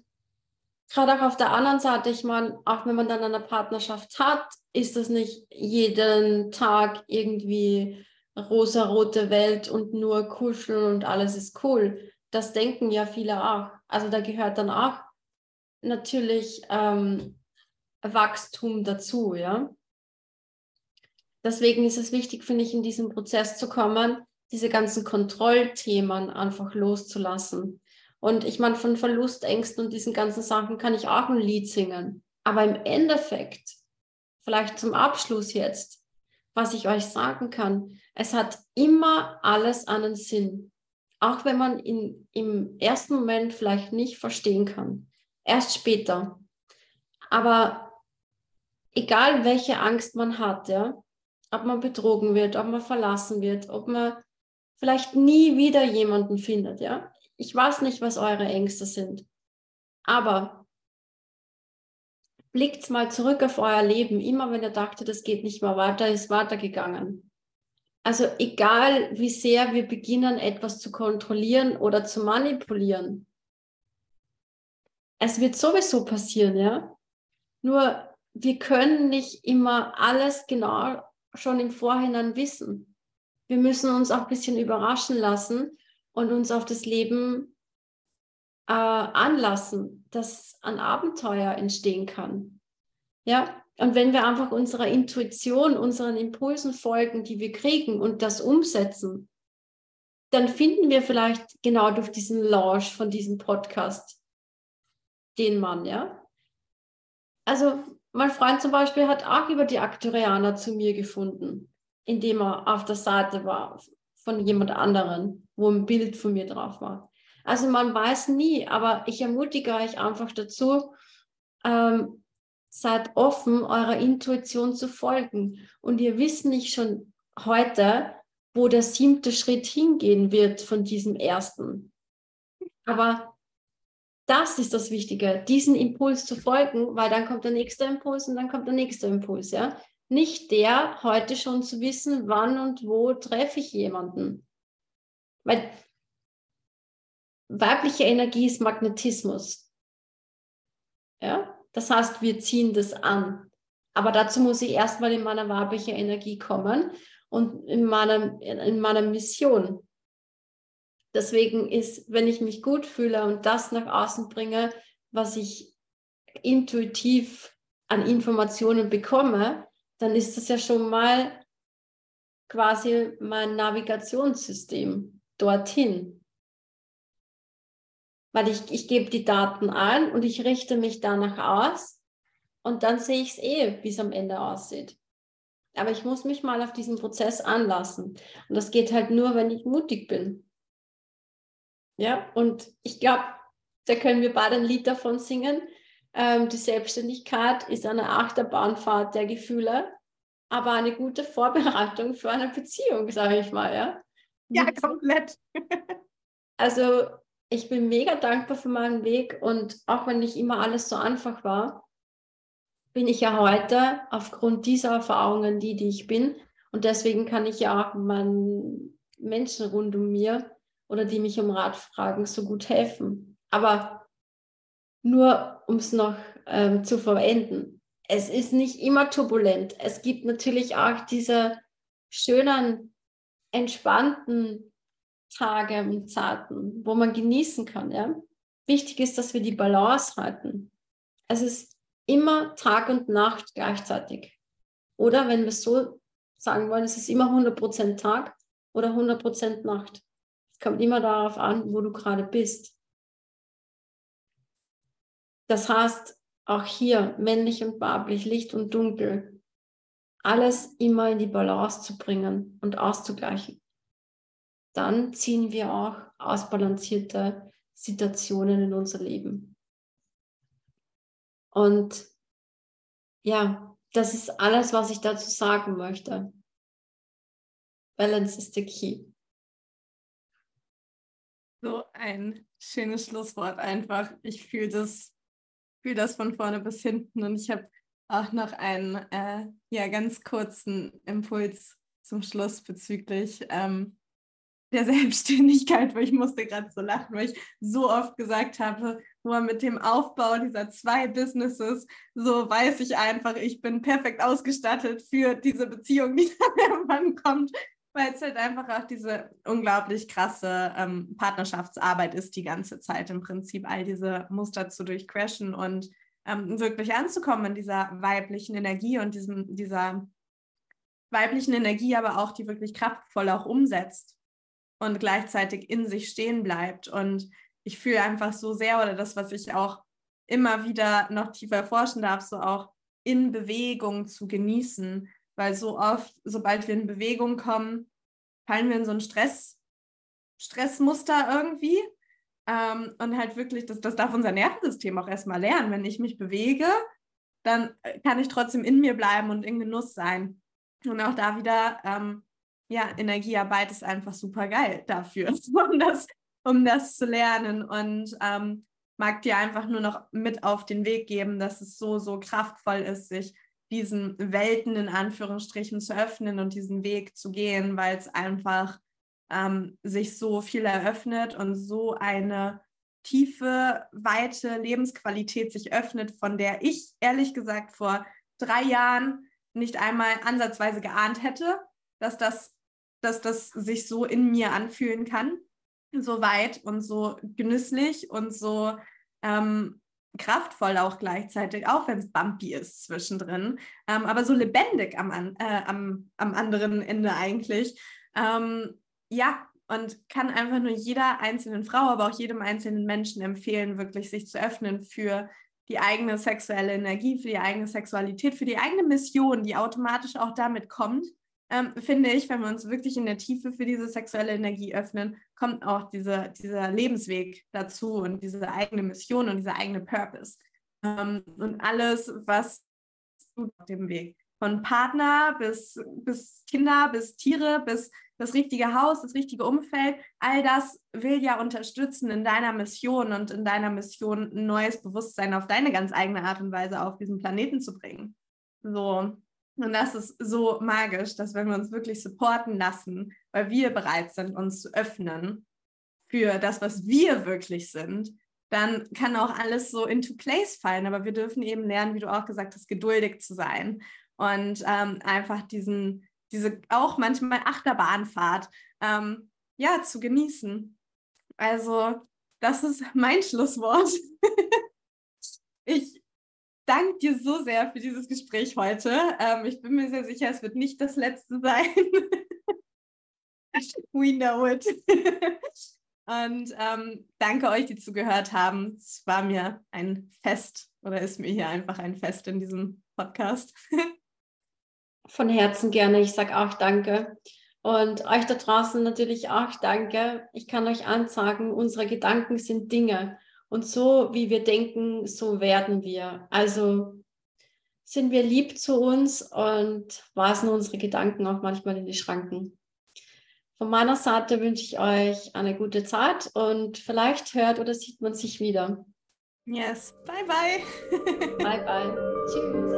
gerade auch auf der anderen Seite, ich meine, auch wenn man dann eine Partnerschaft hat, ist das nicht jeden Tag irgendwie rosa-rote Welt und nur kuscheln und alles ist cool. Das denken ja viele auch. Also da gehört dann auch natürlich ähm, Wachstum dazu, ja. Deswegen ist es wichtig, finde ich, in diesen Prozess zu kommen, diese ganzen Kontrollthemen einfach loszulassen. Und ich meine, von Verlustängsten und diesen ganzen Sachen kann ich auch ein Lied singen. Aber im Endeffekt, vielleicht zum Abschluss jetzt, was ich euch sagen kann, es hat immer alles einen Sinn. Auch wenn man ihn im ersten Moment vielleicht nicht verstehen kann. Erst später. Aber egal welche Angst man hat, ja, ob man betrogen wird, ob man verlassen wird, ob man vielleicht nie wieder jemanden findet, ja. Ich weiß nicht, was eure Ängste sind, aber blickt mal zurück auf euer Leben. Immer wenn ihr dachtet, das geht nicht mehr weiter, ist weitergegangen. Also egal, wie sehr wir beginnen, etwas zu kontrollieren oder zu manipulieren, es wird sowieso passieren, ja. Nur wir können nicht immer alles genau schon im Vorhinein wissen. Wir müssen uns auch ein bisschen überraschen lassen und uns auf das Leben äh, anlassen, dass ein Abenteuer entstehen kann. Ja, und wenn wir einfach unserer Intuition, unseren Impulsen folgen, die wir kriegen und das umsetzen, dann finden wir vielleicht genau durch diesen Launch von diesem Podcast den Mann, ja. Also mein Freund zum Beispiel hat auch über die Aktorianer zu mir gefunden, indem er auf der Seite war von jemand anderen, wo ein Bild von mir drauf war. Also man weiß nie, aber ich ermutige euch einfach dazu, ähm, seid offen, eurer Intuition zu folgen. Und ihr wisst nicht schon heute, wo der siebte Schritt hingehen wird von diesem ersten. Aber das ist das Wichtige, diesen Impuls zu folgen, weil dann kommt der nächste Impuls und dann kommt der nächste Impuls, ja. Nicht der, heute schon zu wissen, wann und wo treffe ich jemanden. Weil weibliche Energie ist Magnetismus. Ja, das heißt, wir ziehen das an. Aber dazu muss ich erstmal in meiner weiblichen Energie kommen und in meiner, in meiner Mission. Deswegen ist, wenn ich mich gut fühle und das nach außen bringe, was ich intuitiv an Informationen bekomme, dann ist das ja schon mal quasi mein Navigationssystem dorthin. Weil ich, ich gebe die Daten ein und ich richte mich danach aus und dann sehe ich es eh, wie es am Ende aussieht. Aber ich muss mich mal auf diesen Prozess anlassen. Und das geht halt nur, wenn ich mutig bin. Ja, und ich glaube, da können wir beide ein Lied davon singen. Ähm, die Selbstständigkeit ist eine Achterbahnfahrt der Gefühle, aber eine gute Vorbereitung für eine Beziehung, sage ich mal. Ja, ja komplett. also ich bin mega dankbar für meinen Weg und auch wenn nicht immer alles so einfach war, bin ich ja heute aufgrund dieser Erfahrungen die, die ich bin. Und deswegen kann ich ja auch meinen Menschen rund um mir oder die mich um Rat fragen, so gut helfen. Aber nur um es noch ähm, zu verwenden. Es ist nicht immer turbulent. Es gibt natürlich auch diese schönen, entspannten Tage und Zeiten, wo man genießen kann. Ja? Wichtig ist, dass wir die Balance halten. Es ist immer Tag und Nacht gleichzeitig. Oder wenn wir es so sagen wollen, es ist immer 100% Tag oder 100% Nacht. Es kommt immer darauf an, wo du gerade bist. Das heißt, auch hier männlich und weiblich, Licht und Dunkel, alles immer in die Balance zu bringen und auszugleichen. Dann ziehen wir auch ausbalancierte Situationen in unser Leben. Und ja, das ist alles, was ich dazu sagen möchte. Balance is the key. So ein schönes Schlusswort einfach. Ich fühle das, fühle das von vorne bis hinten. Und ich habe auch noch einen äh, ja, ganz kurzen Impuls zum Schluss bezüglich ähm, der Selbstständigkeit, weil ich musste gerade so lachen, weil ich so oft gesagt habe, nur mit dem Aufbau dieser zwei Businesses, so weiß ich einfach, ich bin perfekt ausgestattet für diese Beziehung, die dann irgendwann kommt, weil es halt einfach auch diese unglaublich krasse ähm, Partnerschaftsarbeit ist, die ganze Zeit im Prinzip all diese Muster zu durchcrashen und ähm, wirklich anzukommen in dieser weiblichen Energie und diesem, dieser weiblichen Energie, aber auch die wirklich kraftvoll auch umsetzt und gleichzeitig in sich stehen bleibt. Und ich fühle einfach so sehr, oder das, was ich auch immer wieder noch tiefer erforschen darf, so auch in Bewegung zu genießen. Weil so oft, sobald wir in Bewegung kommen, fallen wir in so ein Stress, Stressmuster irgendwie. Ähm, und halt wirklich, das, das darf unser Nervensystem auch erstmal lernen. Wenn ich mich bewege, dann kann ich trotzdem in mir bleiben und in Genuss sein. Und auch da wieder, ähm, ja, Energiearbeit ist einfach super geil dafür, um das, um das zu lernen. Und ähm, mag dir einfach nur noch mit auf den Weg geben, dass es so, so kraftvoll ist, sich diesen Welten in Anführungsstrichen zu öffnen und diesen Weg zu gehen, weil es einfach ähm, sich so viel eröffnet und so eine tiefe, weite Lebensqualität sich öffnet, von der ich ehrlich gesagt vor drei Jahren nicht einmal ansatzweise geahnt hätte, dass das, dass das sich so in mir anfühlen kann, so weit und so genüsslich und so ähm, kraftvoll auch gleichzeitig, auch wenn es bumpy ist zwischendrin, ähm, aber so lebendig am, äh, am, am anderen Ende eigentlich. Ähm, ja, und kann einfach nur jeder einzelnen Frau, aber auch jedem einzelnen Menschen empfehlen, wirklich sich zu öffnen für die eigene sexuelle Energie, für die eigene Sexualität, für die eigene Mission, die automatisch auch damit kommt, ähm, finde ich, wenn wir uns wirklich in der Tiefe für diese sexuelle Energie öffnen, kommt auch diese, dieser Lebensweg dazu und diese eigene Mission und dieser eigene Purpose. Ähm, und alles, was auf dem Weg. Von Partner bis, bis Kinder, bis Tiere, bis das richtige Haus, das richtige Umfeld, all das will ja unterstützen in deiner Mission und in deiner Mission ein neues Bewusstsein auf deine ganz eigene Art und Weise auf diesen Planeten zu bringen. So. Und das ist so magisch, dass wenn wir uns wirklich supporten lassen, weil wir bereit sind, uns zu öffnen für das, was wir wirklich sind, dann kann auch alles so into place fallen. Aber wir dürfen eben lernen, wie du auch gesagt hast, geduldig zu sein und ähm, einfach diesen, diese auch manchmal Achterbahnfahrt ähm, ja zu genießen. Also das ist mein Schlusswort. ich danke dir so sehr für dieses Gespräch heute. Ähm, ich bin mir sehr sicher, es wird nicht das letzte sein. We know it. Und ähm, danke euch, die zugehört haben. Es war mir ein Fest oder ist mir hier einfach ein Fest in diesem Podcast. Von Herzen gerne. Ich sage auch danke. Und euch da draußen natürlich auch danke. Ich kann euch ansagen, unsere Gedanken sind Dinge. Und so wie wir denken, so werden wir. Also sind wir lieb zu uns und wasen unsere Gedanken auch manchmal in die Schranken. Von meiner Seite wünsche ich euch eine gute Zeit und vielleicht hört oder sieht man sich wieder. Yes, bye bye. bye bye. Tschüss.